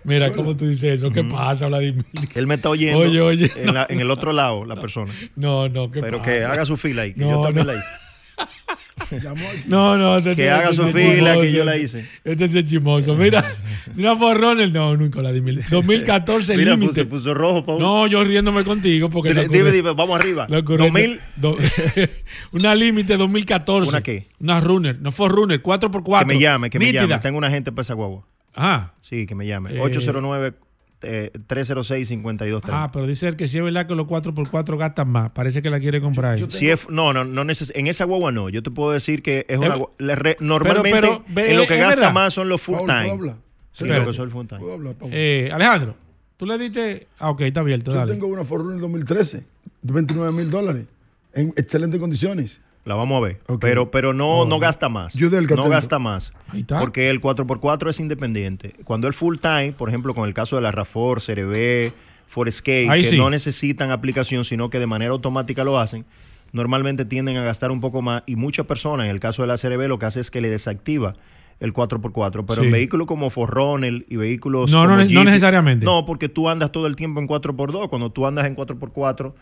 Mira cómo tú dices eso. ¿Qué pasa, Vladimir? Él me está oyendo Oye, oye. En, la- en el otro lado, la persona. No, no, ¿qué Pero pasa? que haga su fila ahí, que yo también la hice. No, no, este Que haga su fila, que yo la hice. Este sí es chismoso. Mira, mira Forerunner. No, nunca Vladimir. 2014 Mira, límite. se puso rojo, Paul. No, yo riéndome contigo porque Dime, la dime, ocurre- dime, vamos arriba. la ocurrencia- 2000. do- una límite 2014. ¿Una qué? Una runner, no fue runner, 4x4. Que me llame, que me Nítida. llame. Tengo una gente para esa guagua. Ajá. Sí, que me llame. Eh. 809 eh, 306 5230. Ah, pero dice que si es verdad que los 4x4 gastan más. Parece que la quiere comprar ahí. Si es- no, no, no neces- en esa guagua no. Yo te puedo decir que es una Eh, gua- le re- normalmente pero, en lo que gasta verdad. más son los full Paul, ¿puedo time. Sí, Espérate. lo que son el full time. Eh, Alejandro, tú le diste. Ah, ok, está abierto. Yo Dale. tengo una Forerunner 2013 de 29 mil dólares en excelentes condiciones. La vamos a ver. Pero, pero no, Oh. no gasta más. Yo del que no gasta más. Ahí está. Porque el 4x4 es independiente. Cuando el full time, por ejemplo, con el caso de la RAFOR, CRB, Forescape, que sí. no necesitan aplicación, sino que de manera automática lo hacen, normalmente tienden a gastar un poco más. Y muchas personas, en el caso de la CRB, lo que hace es que le desactiva el 4x4. Pero Sí. en vehículos como Forerunner y vehículos No, no como no Jeep- necesariamente. No, porque tú andas todo el tiempo en 4x2. Cuando tú andas en 4x4,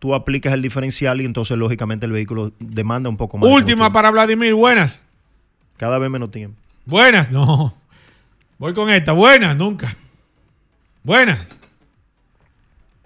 tú aplicas el diferencial y entonces, lógicamente, el vehículo demanda un poco más. de Última para Vladimir, buenas. cada vez menos tiempo. Buenas, no. Voy con esta. Buenas, nunca. Buenas.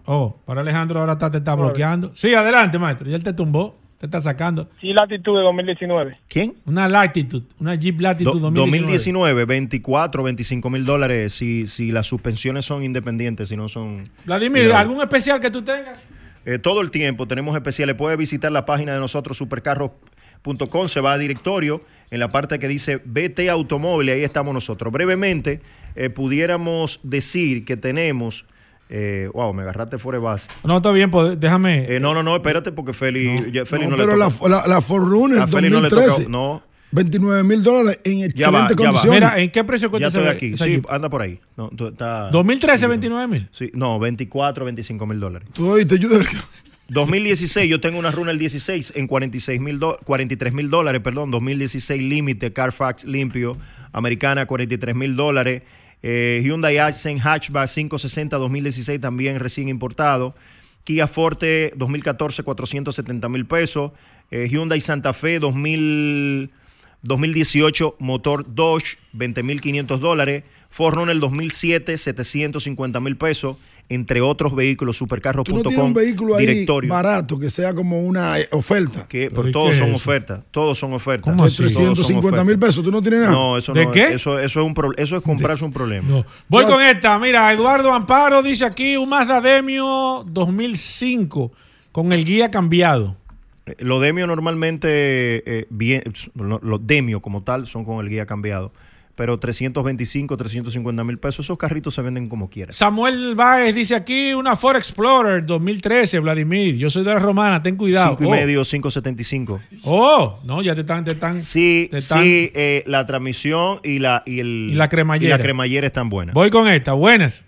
Oh, para Alejandro ahora está, te está bloqueando. Sí, adelante, maestro. Ya él te tumbó. Te está sacando. Sí, Latitude 2019. ¿Quién? Una Latitude. Una Jeep Latitude Do- 2019. 2019, 24, 25 mil dólares si, si las suspensiones son independientes, si no son... Vladimir. ¿algún especial que tú tengas? Eh, todo el tiempo tenemos especiales. Puede visitar la página de nosotros, supercarros.com, se va a directorio, en la parte que dice BT Automóvil, ahí estamos nosotros. Brevemente, eh, pudiéramos decir que tenemos... eh, wow, me agarraste fuera de base. No, está bien, pues déjame. Eh, no, no, no, espérate, porque Feli, ya- Feli no, No, pero le la, tocó. la, la Forerunner A Feli no le 2013, tocó, no. 29 mil dólares en Ya ya va. condiciones. Mira, ¿en qué precio Ya cuesta estoy ese- aquí. esa Sí, Jeep? anda por ahí. No, tú estás- 2013, 29 mil. Sí, no, 24, 25 mil dólares. Tú oíste, yo del- 2016, yo tengo una Runner 16 en 46 mil 43 mil dólares, perdón, 2016 límite, Carfax limpio, americana 43 mil dólares, eh, Hyundai Accent Hatchback 560 2016 también recién importado, Kia Forte 2014 470 mil pesos, eh, Hyundai Santa Fe 2000, 2018 motor Dodge 20 mil 500 dólares, Forerunner 2007 750 mil pesos, entre otros vehículos, Tú no supercarros.com, tienes un vehículo ahí directorio. barato que sea como una eh, oferta. Que, ¿Pero todos qué son es ofertas, todos son ofertas. ¿Cómo De así? Todos son 350 mil pesos, tú no tienes nada. No, eso ¿De no, qué? Eso, eso es un pro- eso es comprarse un problema. No. Voy con esta. Mira, Eduardo Amparo dice aquí un Mazda Demio 2005 con el guía cambiado. Eh, Los Demio normalmente, eh, bien, lo- los Demio como tal, son con el guía cambiado. Pero 325, 350 mil pesos, esos carritos se venden como quieran. Samuel Báez dice aquí una Ford Explorer 2013, Vladimir. Yo soy de la Romana, ten cuidado. Cinco y Oh. medio, 575. Oh, no, ya te están, te están. Sí, te están- sí, eh, la transmisión y la, y el, Y la cremallera. y la cremallera están buenas. Voy con esta. Buenas.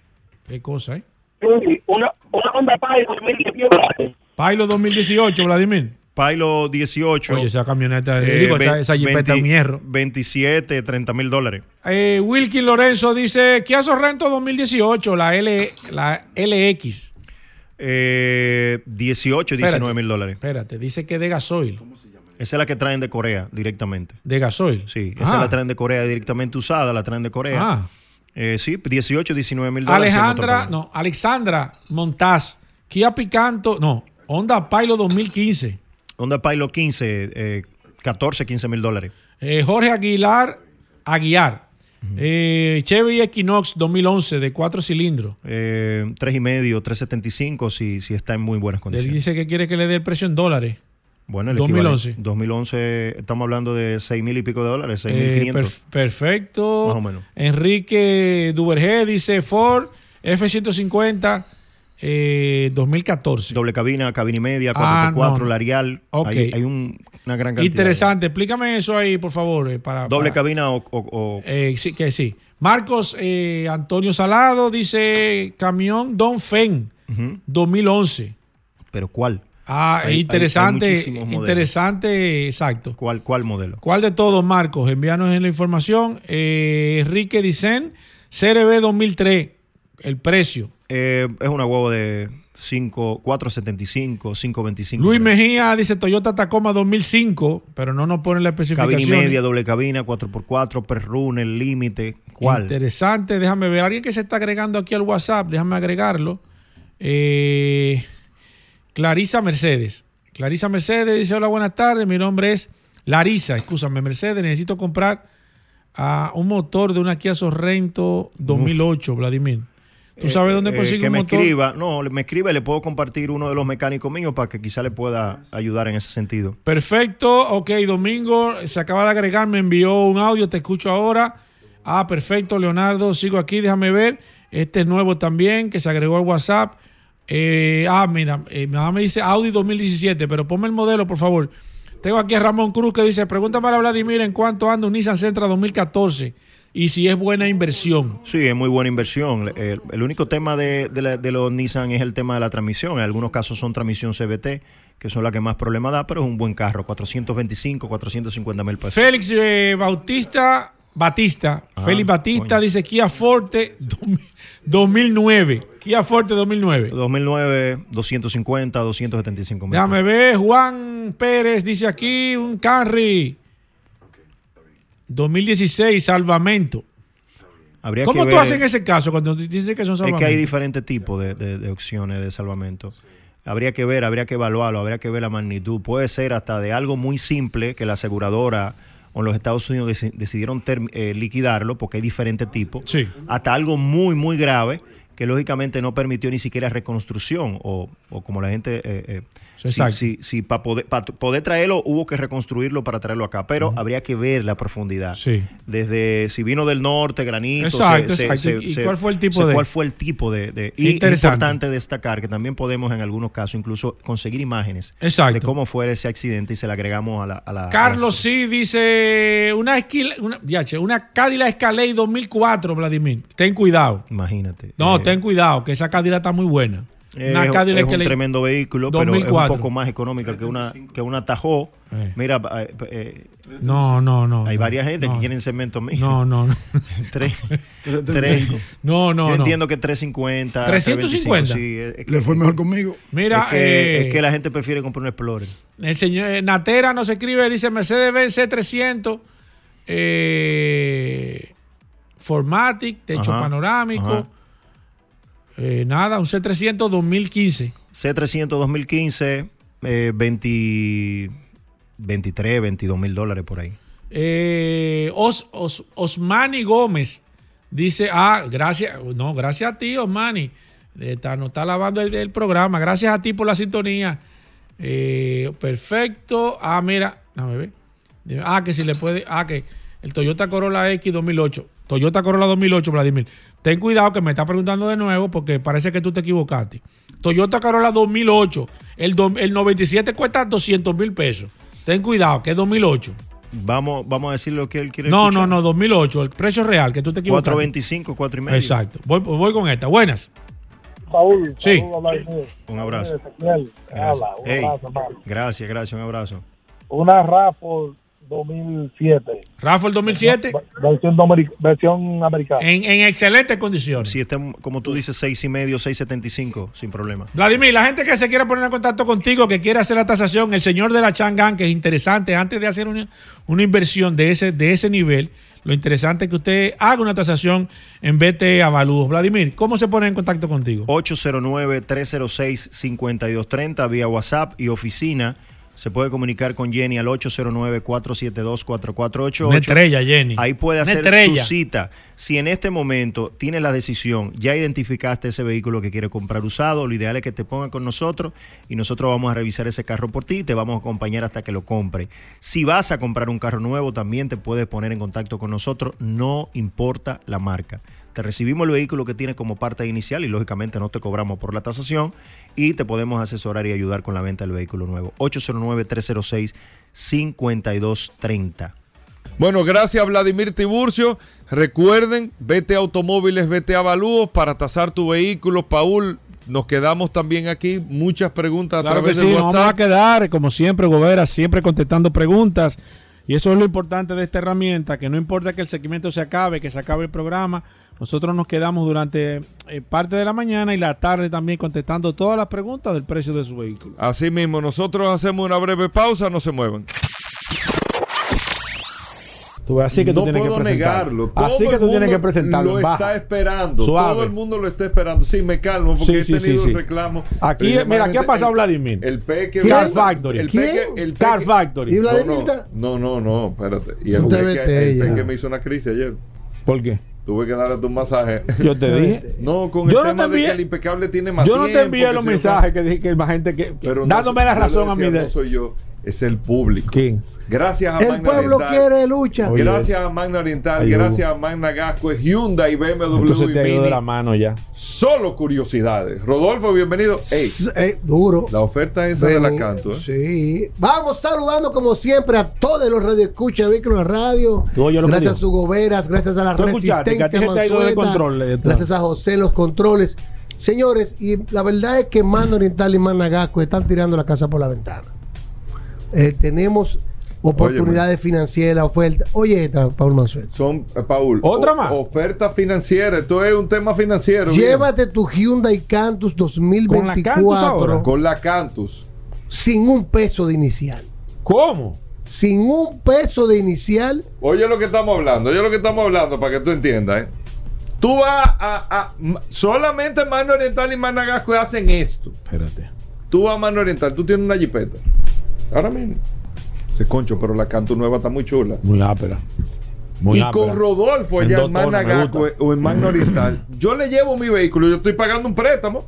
Qué cosa, ¿eh? Sí, una, una Honda Pilot 2018. Pilot 2018, Vladimir. Pilot 18. Oye, esa camioneta, eh, digo, esa, ve- esa jipeta es un 20 hierro. 27, 30 mil dólares. Eh, Wilkin Lorenzo dice, Kia Sorrento 2018, la, L, la LX. Eh, 18, 19 mil dólares. Espérate, dice que de gasoil. Esa es la que traen de Corea directamente. ¿De gasoil? Sí, esa Ah. la traen de Corea directamente usada, la traen de Corea. Ah. Eh, sí, 18, 19 mil dólares. Alejandra, no, Alexandra Montaz, Kia Picanto, no, Honda Pilot 2015. Honda Pilot 15, eh, 14, 15 mil dólares. Eh, Jorge Aguilar, Aguiar. Eh, Chevy Equinox 2011 de cuatro cilindros. Eh, 3 y medio, 375 si, si está en muy buenas Él condiciones. dice que quiere que le dé el precio en dólares. Bueno, el 2011. equivalente- 2011, estamos hablando de 6 mil y pico de dólares, 6 mil Eh, 500. perf- perfecto. Más o menos. Enrique Duvergé dice Ford F-150 eh, 2014. Doble cabina, cabina y media, Ah, 4x4, no. Larial. Ok. Hay, hay un- una gran cantidad. Interesante. Explícame eso ahí, por favor. eh, para, Doble para- cabina o... o- o- Eh, sí, que sí. Marcos eh, Antonio Salado dice camión Don Fen Ujú. 2011. ¿Pero cuál? Ah, Hay- interesante. hay interesante, exacto. ¿Cuál, ¿Cuál modelo? ¿Cuál de todos, Marcos? Envíanos en la información. Eh, Enrique Dicen, CRB 2003, el precio. Eh, es una huevo de 5, 475, 525. Luis Mejía dice Toyota Tacoma 2005, pero no nos pone la especificación. Cabina y media, doble cabina, 4x4, perrune, límite. ¿Cuál? Interesante, déjame ver. Alguien que se está agregando aquí al WhatsApp, déjame agregarlo. Eh, Clarisa Mercedes. Clarisa Mercedes dice: Hola, buenas tardes. Mi nombre es Larisa. Escúchame, Mercedes. Necesito comprar ah, un motor de una Kia Sorrento 2008, Vladimir. ¿Tú sabes dónde Eh, consigue que un me motor? escriba. No, le- me escribe, le puedo compartir uno de los mecánicos míos para que quizá le pueda ayudar en ese sentido. Perfecto, ok, Domingo se acaba de agregar, me envió un audio, te escucho ahora. Ah, perfecto, Leonardo, sigo aquí, déjame ver. Este es nuevo también, que se agregó al WhatsApp. Eh, ah, mira, eh, mi mamá me dice Audi 2017, pero ponme el modelo, por favor. Tengo aquí a Ramón Cruz que dice, pregúntame a Vladimir en cuánto anda un Nissan Sentra 2014 y si es buena inversión. Sí, es muy buena inversión. El, el único tema de, de la- de los Nissan es el tema de la transmisión. En algunos casos son transmisión CBT, que son las que más problemas da, pero es un buen carro. 425, 450 mil pesos. Félix eh, Bautista, Batista, Ah, Félix Batista coño. dice Kia Forte 2009. Kia Forte 2009. 2009, 250, 275 mil Déjame ver, Juan Pérez dice aquí un Camry 2016, salvamento. Habría ¿Cómo que tú ver- haces en ese caso cuando dices que son Es salvamentos? que hay diferentes tipos de, de- de opciones de salvamento. Habría que ver, habría que evaluarlo, habría que ver la magnitud. Puede ser hasta de algo muy simple que la aseguradora o los Estados Unidos deci- decidieron eh, liquidarlo porque hay diferentes tipos. Hasta algo muy, muy grave que lógicamente no permitió ni siquiera reconstrucción o, o como la gente... eh, eh, Exacto. si- si para poder, pa poder traerlo hubo que reconstruirlo para traerlo acá, pero habría que ver la profundidad. Sí. Desde si vino del norte, granito, Exacto, exacto. ¿Y cuál fue el tipo se- de- cuál fue el tipo de, de- y es importante destacar que también podemos en algunos casos incluso conseguir imágenes Exacto. de cómo fue ese accidente y se le agregamos a la, a la- a la- Carlos sí dice una, esquila, una, diache, una Cadillac Escalade 2004, Vladimir. Ten cuidado. imagínate No, Eh, ten cuidado, que esa Cadillac está muy buena. Es, Una es Cadillac un tremendo vehículo pero es 2004. un poco más económica que una que una Tahoe Eh. mira eh, eh, No, no, no. hay no, varias gente no. que quieren cemento mío No, no, no. tres, tres- No, no, yo no. entiendo que 350 350. 325, sí, es- es Le fue mejor conmigo. Mira, es que, eh, es que la gente prefiere comprar un Explorer El señor eh, Natera nos escribe, dice Mercedes-Benz C300, eh, Formatic, techo Ajá, panorámico. ajá. Eh, nada, un C300 2015. C300 2015, eh, 20, 23, 22 mil dólares por ahí. Eh, Os- Os- Osmani Gómez dice, ah, gracias, no, gracias a ti, Osmani. Eh, Está, nos está lavando el, el programa. Gracias a ti por la sintonía. Eh, perfecto. Ah, mira, déjame ver. Ah, que si le puede. Ah, que el Toyota Corolla X 2008. Toyota Corolla 2008, Vladimir. Ten cuidado que me está preguntando de nuevo porque parece que tú te equivocaste. Toyota Corolla 2008. El, do- el 97 cuesta 200 mil pesos. Ten cuidado, que es 2008. Vamos, vamos a decir lo que él quiere No, escuchar. no, no, 2008, el precio real, que tú te equivocas. 4.25, 4 y medio. Exacto. Voy, voy con esta. Buenas. Paul, Sí. Vladimir. Un abrazo. Gracias. gracias, gracias, un abrazo. Una Raffle 2007. Raffle 2007. Versión, versión americana. En, en excelentes condiciones. Si está, como tú dices, 6 y medio, 6.75, sin problema. Vladimir, la gente que se quiera poner en contacto contigo, que quiera hacer la tasación, el señor de la Chang'an, que es interesante, antes de hacer una, una inversión de ese, de ese nivel, lo interesante es que usted haga una tasación en BT Avalúos. Vladimir, ¿cómo se pone en contacto contigo? 809-306-5230 vía WhatsApp y oficina. Se puede comunicar con Jenny al 809-472-4488. Una estrella, Jenny. Ahí puede hacer su cita. Si en este momento tiene la decisión, ya identificaste ese vehículo que quiere comprar usado, lo ideal es que te ponga con nosotros y nosotros vamos a revisar ese carro por ti y te vamos a acompañar hasta que lo compre. Si vas a comprar un carro nuevo, también te puedes poner en contacto con nosotros, no importa la marca. Te recibimos el vehículo que tiene como parte inicial y lógicamente no te cobramos por la tasación y te podemos asesorar y ayudar con la venta del vehículo nuevo. 809-306-5230. Bueno, gracias Vladimir Tiburcio. Recuerden, vete a automóviles, vete a avalúos para tasar tu vehículo. Paul, nos quedamos también aquí. Muchas preguntas a Claro que través sí, de nos vamos a WhatsApp. quedar, como siempre, Gobera, siempre contestando preguntas. Y eso es lo importante de esta herramienta, que no importa que el segmento se acabe, que se acabe el programa, nosotros nos quedamos durante eh, parte de la mañana y la tarde también contestando todas las preguntas del precio de su vehículo. Así mismo, nosotros hacemos una breve pausa, no se muevan. Tú así que tú no tienes que puedo presentarlo. negarlo. Así que tú tienes que presentarlo. Lo Baja. está esperando. Suave. Todo el mundo lo está esperando. Sí, me calmo porque Sí, he tenido sí, sí. reclamos. Aquí, mira, aquí ha pasado Vladimir. El peque. Car Factory. El. El Car Factory. ¿Y Vladimir No, no, no, no, espérate. Y el peque, el peque me hizo una crisis ayer. ¿Por qué? Tuve que darle tu masaje. Yo te dije. No, con Yo el no tema te de envié- que el impecable tiene más Yo no te envié los mensajes que dije que la gente que, que- Pero no dándome soy- la razón a mí de No soy yo, es el público. ¿Quién? Gracias a El Magna pueblo Oriental. quiere lucha. Oye, Gracias a Magna Oriental, Ay, gracias a Magna Gasco, Hyundai, BMW Entonces y te ha ido de Mini. la mano ya. Solo curiosidades. Rodolfo, bienvenido. Ey, eh, duro. la oferta esa de la canto. ¿eh? Sí. Vamos saludando como siempre a todos los radioescuchas de Vehículos Radio. Gracias a digo. Sugo Veras, gracias a la a Resistencia de Mansueta, control, eh, gracias a José los controles. Señores, y la verdad es que Mano Oriental y Managasco están tirando la casa por la ventana. Eh, tenemos oportunidades financieras, ofertas. Oye, esta, Paul Mansuet. Son, eh, Paul. ¿Otra o- más? Oferta financiera. Esto es un tema financiero. Llévate tu Hyundai Cantus 2024 bien. Con la Cantus. sin un peso de inicial. ¿Cómo? Sin un peso de inicial. Oye lo que estamos hablando. Oye lo que estamos hablando para que tú entiendas. ¿eh? Tú vas a, a- m- Solamente Magna Oriental y Magna Gasco hacen esto. Espérate. Tú vas a Magna Oriental. Tú tienes una jipeta. Ahora mismo. Se concho, pero la Cantus nueva está muy chula. Muy ápera. Muy y ápera. con Rodolfo allá en gusta. o en Magna Oriental, yo le llevo mi vehículo, yo estoy pagando un préstamo.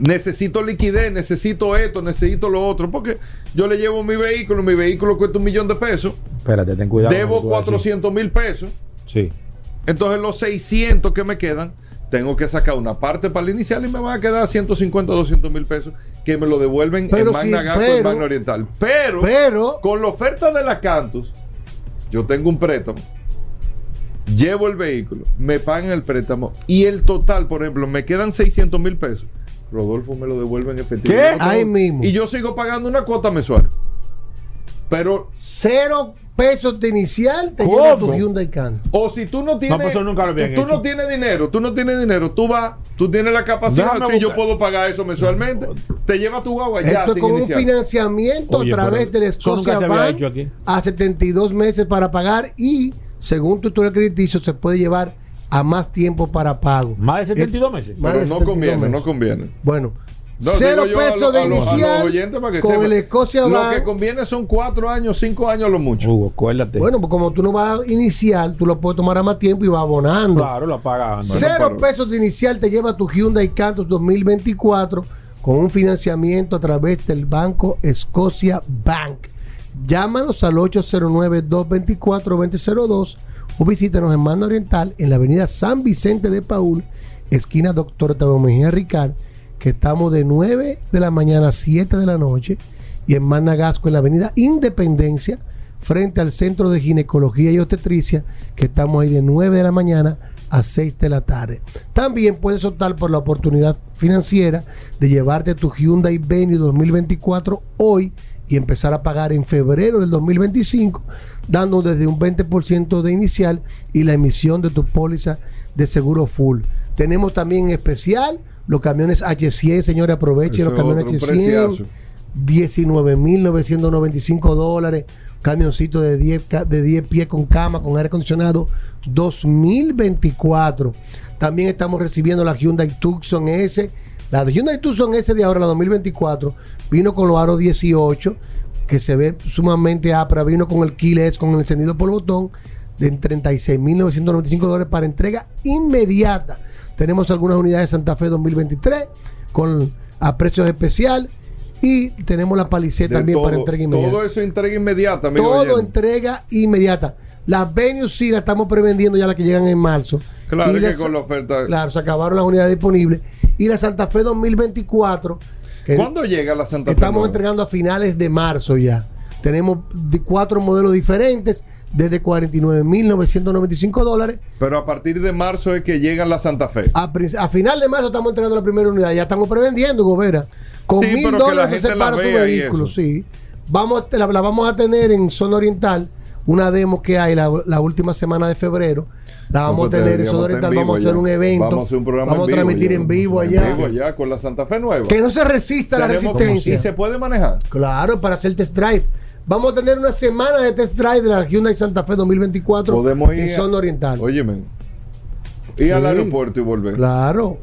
Necesito liquidez, necesito esto, necesito lo otro, porque yo le llevo mi vehículo, mi vehículo cuesta un millón de pesos, Espérate, ten cuidado. debo que tú vas a decir. 400 mil pesos, Sí. entonces los 600 que me quedan, tengo que sacar una parte para el inicial y me van a quedar 150, 200 mil pesos que me lo devuelven Pero en Magna sí, Gasco y en pero- Magna Oriental. Pero, Pero con la oferta de la Cantus, yo tengo un préstamo, llevo el vehículo, me pagan el préstamo y el total, por ejemplo, me quedan 600 mil pesos. Rodolfo me lo devuelve en efectivo. ¿Qué? Ahí mismo. Y yo sigo pagando una cuota mensual. Pero, cero pesos de inicial te ¿Cómo? lleva tu Hyundai Cantus. o si tú no tienes. pues nunca lo tú, hecho. no tienes dinero, tú no tienes dinero, tú vas, tú tienes la capacidad. Si yo puedo pagar eso mensualmente, te lleva tu agua ya. Esto es con un financiamiento Oye, a través del Scotia se había Bank hecho aquí. a 72 meses para pagar y según tu historial crediticio se puede llevar a más tiempo para pago. Más de 72 meses. Más Pero de no 72 conviene, meses. no conviene. Bueno, No, cero pesos lo- de a lo- a los inicial oyentes para que con el Scotia Lo Bank. que conviene son cuatro años, cinco años lo mucho. Hugo, acuérdate. Bueno, pues como tú no vas a iniciar, tú lo puedes tomar a más tiempo y vas abonando. claro, lo pagan. Cero pesos de inicial te lleva tu Hyundai Cantus 2024 con un financiamiento a través del banco Scotia Bank. Llámanos al 809-224-2002 o visítanos en Mano Oriental en la avenida San Vicente de Paul, esquina Doctor Tabo Mejía Ricard, que estamos de 9 de la mañana a 7 de la noche, y en Managasco en la avenida Independencia, frente al Centro de Ginecología y Obstetricia, que estamos ahí de 9 de la mañana a 6 de la tarde. También puedes optar por la oportunidad financiera de llevarte tu Hyundai Venue 2024 hoy y empezar a pagar en febrero del 2025, dando desde un 20% de inicial y la emisión de tu póliza de seguro full. Tenemos también en especial los camiones H100, señores, aprovechen los es camiones otro H100. preciazo. 19.995 dólares. Camioncito de 10, ca- de 10 pies con cama, con aire acondicionado. 2024. También estamos recibiendo la Hyundai Tucson S. La Hyundai Tucson S de ahora, la 2024, vino con los aros 18, que se ve sumamente ápera. Vino con el keyless, con el encendido por botón, de 36.995 dólares para entrega inmediata. Tenemos algunas unidades de Santa Fe 2023 con a precios especial y tenemos la De también para entrega inmediata. Todo eso entrega inmediata. Todo entrega inmediata. Las Venue sí las estamos prevendiendo ya las que llegan en marzo. Claro Y que las- con la oferta. Claro, se acabaron las unidades disponibles. Y la Santa Fe 2024. que ¿Cuándo llega la Santa Fe? Estamos nueva? entregando a finales de marzo ya. Tenemos cuatro modelos diferentes, desde 49.995 dólares. Pero a partir de marzo es que llega la Santa Fe. A, final de marzo estamos entregando la primera unidad. Ya estamos prevendiendo, Gobera. Con Sí, mil dólares se la para su vehículo, sí. Vamos a, la, la vamos a tener en zona oriental, una demo que hay la, la última semana de febrero. La vamos a pues tener en zona oriental, en vamos a vivo hacer ya. un evento. Vamos a hacer un programa vamos en a transmitir en vivo En allá. vivo ya con la Santa Fe nueva. Que no se resista la resistencia. ¿Y se puede manejar? Claro, para hacer test drive. Vamos a tener una semana de test drive de la Hyundai Santa Fe 2024 Podemos ir en a- zona oriental. Óyeme. Ir al Sí. aeropuerto y volver. Claro.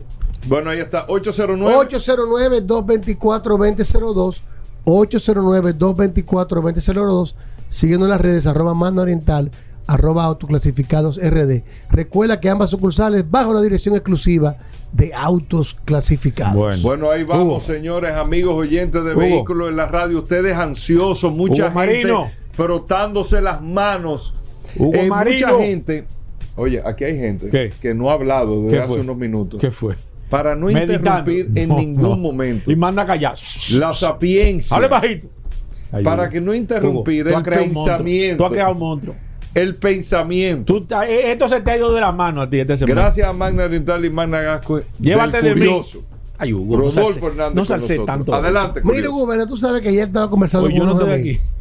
Bueno, ahí está. 809. 809-224-2002. 809-224-2002. Siguiendo en las redes, arroba mando oriental, arroba autoclasificados RD. Recuerda que ambas sucursales bajo la dirección exclusiva de autos clasificados. Bueno, ahí vamos, señores, amigos oyentes de Hugo. vehículos en la radio. Ustedes ansiosos, mucha Hugo gente Marino. frotándose las manos. Hugo Eh, mucha gente. Oye, aquí hay gente ¿Qué? que no ha hablado desde ¿Qué hace unos minutos. ¿Qué fue? Para no Meditando. interrumpir en No, ningún no. momento. Y manda callar. La sapiencia. Hable bajito. Para que no interrumpir Hugo, el pensamiento. Tú has creado un monstruo el pensamiento. Eh, esto se te ha ido de la mano a ti este. Gracias a Magna Oriental y Magna Gasco. Llévate de mí. Ay, Hugo, no salse, tanto. Adelante. Mira, Hugo, pero tú sabes que ya estaba conversando pues con yo no estoy aquí.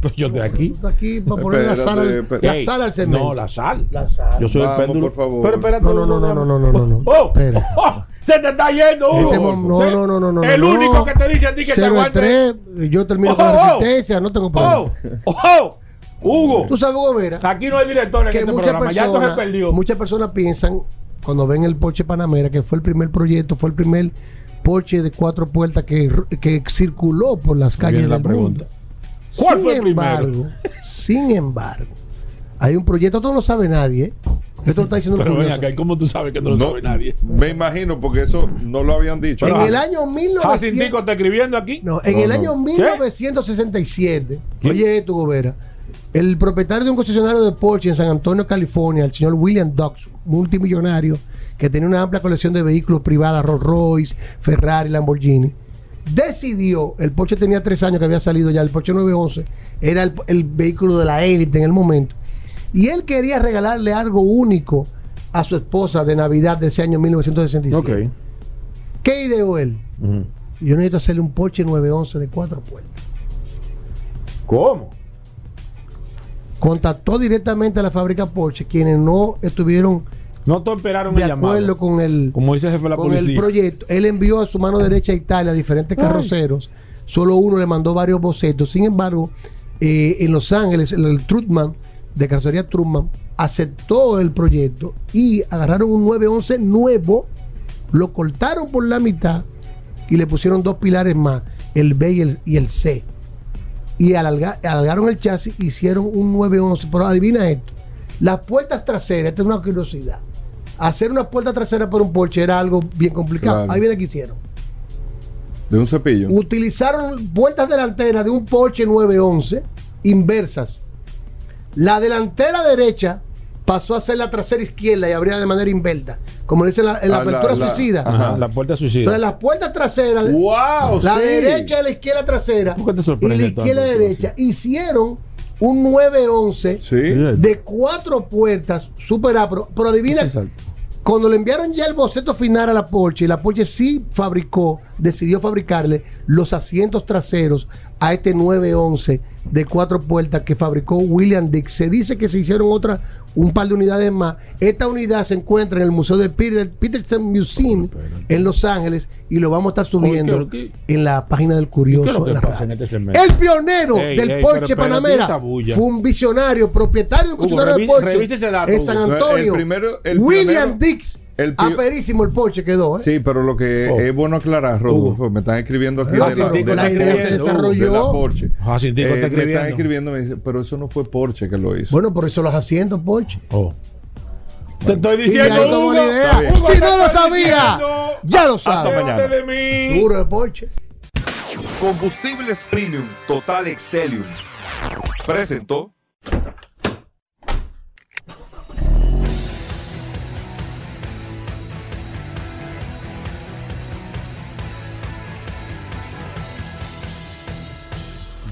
Pues yo estoy aquí. Tú aquí para poner la sal, la sal al cemento. No, la sal. La sal. Yo soy el péndulo. Por favor. Pero espérate. No, no, no, no, no, no, no. Oh, oh, oh se te está yendo, este Hugo. Eh, no, no, no, no, no. El único que te dice a ti que te aguantes. yo termino oh, con la resistencia, no tengo problema. Oh, oh. Hugo. Tú sabes, Hugo Vera, Aquí no hay director en que este muchas programa. Ya esto se personas, perdió. muchas personas piensan, cuando ven el Porsche Panamera, que fue el primer proyecto, fue el primer Porsche de cuatro puertas que, que circuló por las calles viene la del pregunta. mundo. ¿Cuál sin fue el primero? embargo, sin embargo, hay un proyecto, esto no lo sabe nadie. ¿eh? Esto lo está diciendo Pero ven curioso. acá, ¿y ¿cómo tú sabes que no lo No, sabe nadie? Me imagino, porque eso no lo habían dicho. En Ah, el año 1900 Jacintico está escribiendo aquí. No, en No, el no. año 1967, oye esto, Gobera, el propietario de un concesionario de Porsche en San Antonio, California, el señor William Dux, multimillonario, que tenía una amplia colección de vehículos privados, Rolls Royce, Ferrari, Lamborghini, decidió, el Porsche tenía tres años que había salido ya, el Porsche 911, era el, el vehículo de la élite en el momento, y él quería regalarle algo único a su esposa de Navidad de ese año 1967. Ok. ¿Qué ideó él? Yo necesito hacerle un Porsche 911 de cuatro puertas. ¿Cómo? Contactó directamente a la fábrica Porsche, quienes no estuvieron No de el llamado. acuerdo con el, Como dice el jefe de la con el proyecto. Él envió a su mano derecha a Italia diferentes Ay. carroceros. Solo uno le mandó varios bocetos. Sin embargo, eh, en Los Ángeles, el, el Trutman, de carrocería Trutman, aceptó el proyecto y agarraron un 911 nuevo, lo cortaron por la mitad y le pusieron dos pilares más, el B y el, y el C. Y alarga- alargaron el chasis, hicieron un 911. Pero adivina esto: las puertas traseras, esta es una curiosidad. Hacer una puerta trasera por un Porsche era algo bien complicado. Claro. Ahí viene que hicieron. De un cepillo. Utilizaron puertas delanteras de un Porsche 911 inversas. La delantera derecha pasó a ser la trasera izquierda y abría de manera inversa, como dice la, en la Ah, la- apertura la- suicida. Ajá, la puerta suicida. Entonces las puertas traseras, ¡Wow! la sí. derecha y la izquierda trasera, ¿Por qué te y la izquierda tanto, derecha, hicieron un 911 Sí. de cuatro puertas, super A, pero, pero adivina, cuando le enviaron ya el boceto final a la Porsche, y la Porsche sí fabricó, decidió fabricarle los asientos traseros a este 911 de cuatro puertas que fabricó William Dick. Se dice que se hicieron otras, un par de unidades más. Esta unidad se encuentra en el Museo del Peter, Peterson Museum en Los Ángeles y lo vamos a estar subiendo ¿qué- en la página del ¿Qué es Curioso. en la en este? El pionero Ey, del ey, Porsche pero Panamera fue un visionario, propietario de un Hugo, concesionario de Porsche en San. Antonio. El primero- el William primero- Dix. El pi- Aperísimo el Porsche quedó. ¿eh? Sí, pero lo que Oh. es bueno aclarar, Rodolfo, me están escribiendo aquí Ah, de la, de la idea se desarrolló. de la Porsche. Jacintico Eh, está me están escribiendo. me dice, pero eso no fue Porsche que lo hizo. Bueno, por eso los asientos Porsche. Oh. Te estoy diciendo, Hugo. una idea. Hugo, Si no lo sabía, diciendo. ya lo Hasta sabe. mañana. de mí. Duro el Porsche. Combustibles Premium Total Excelium. Presentó.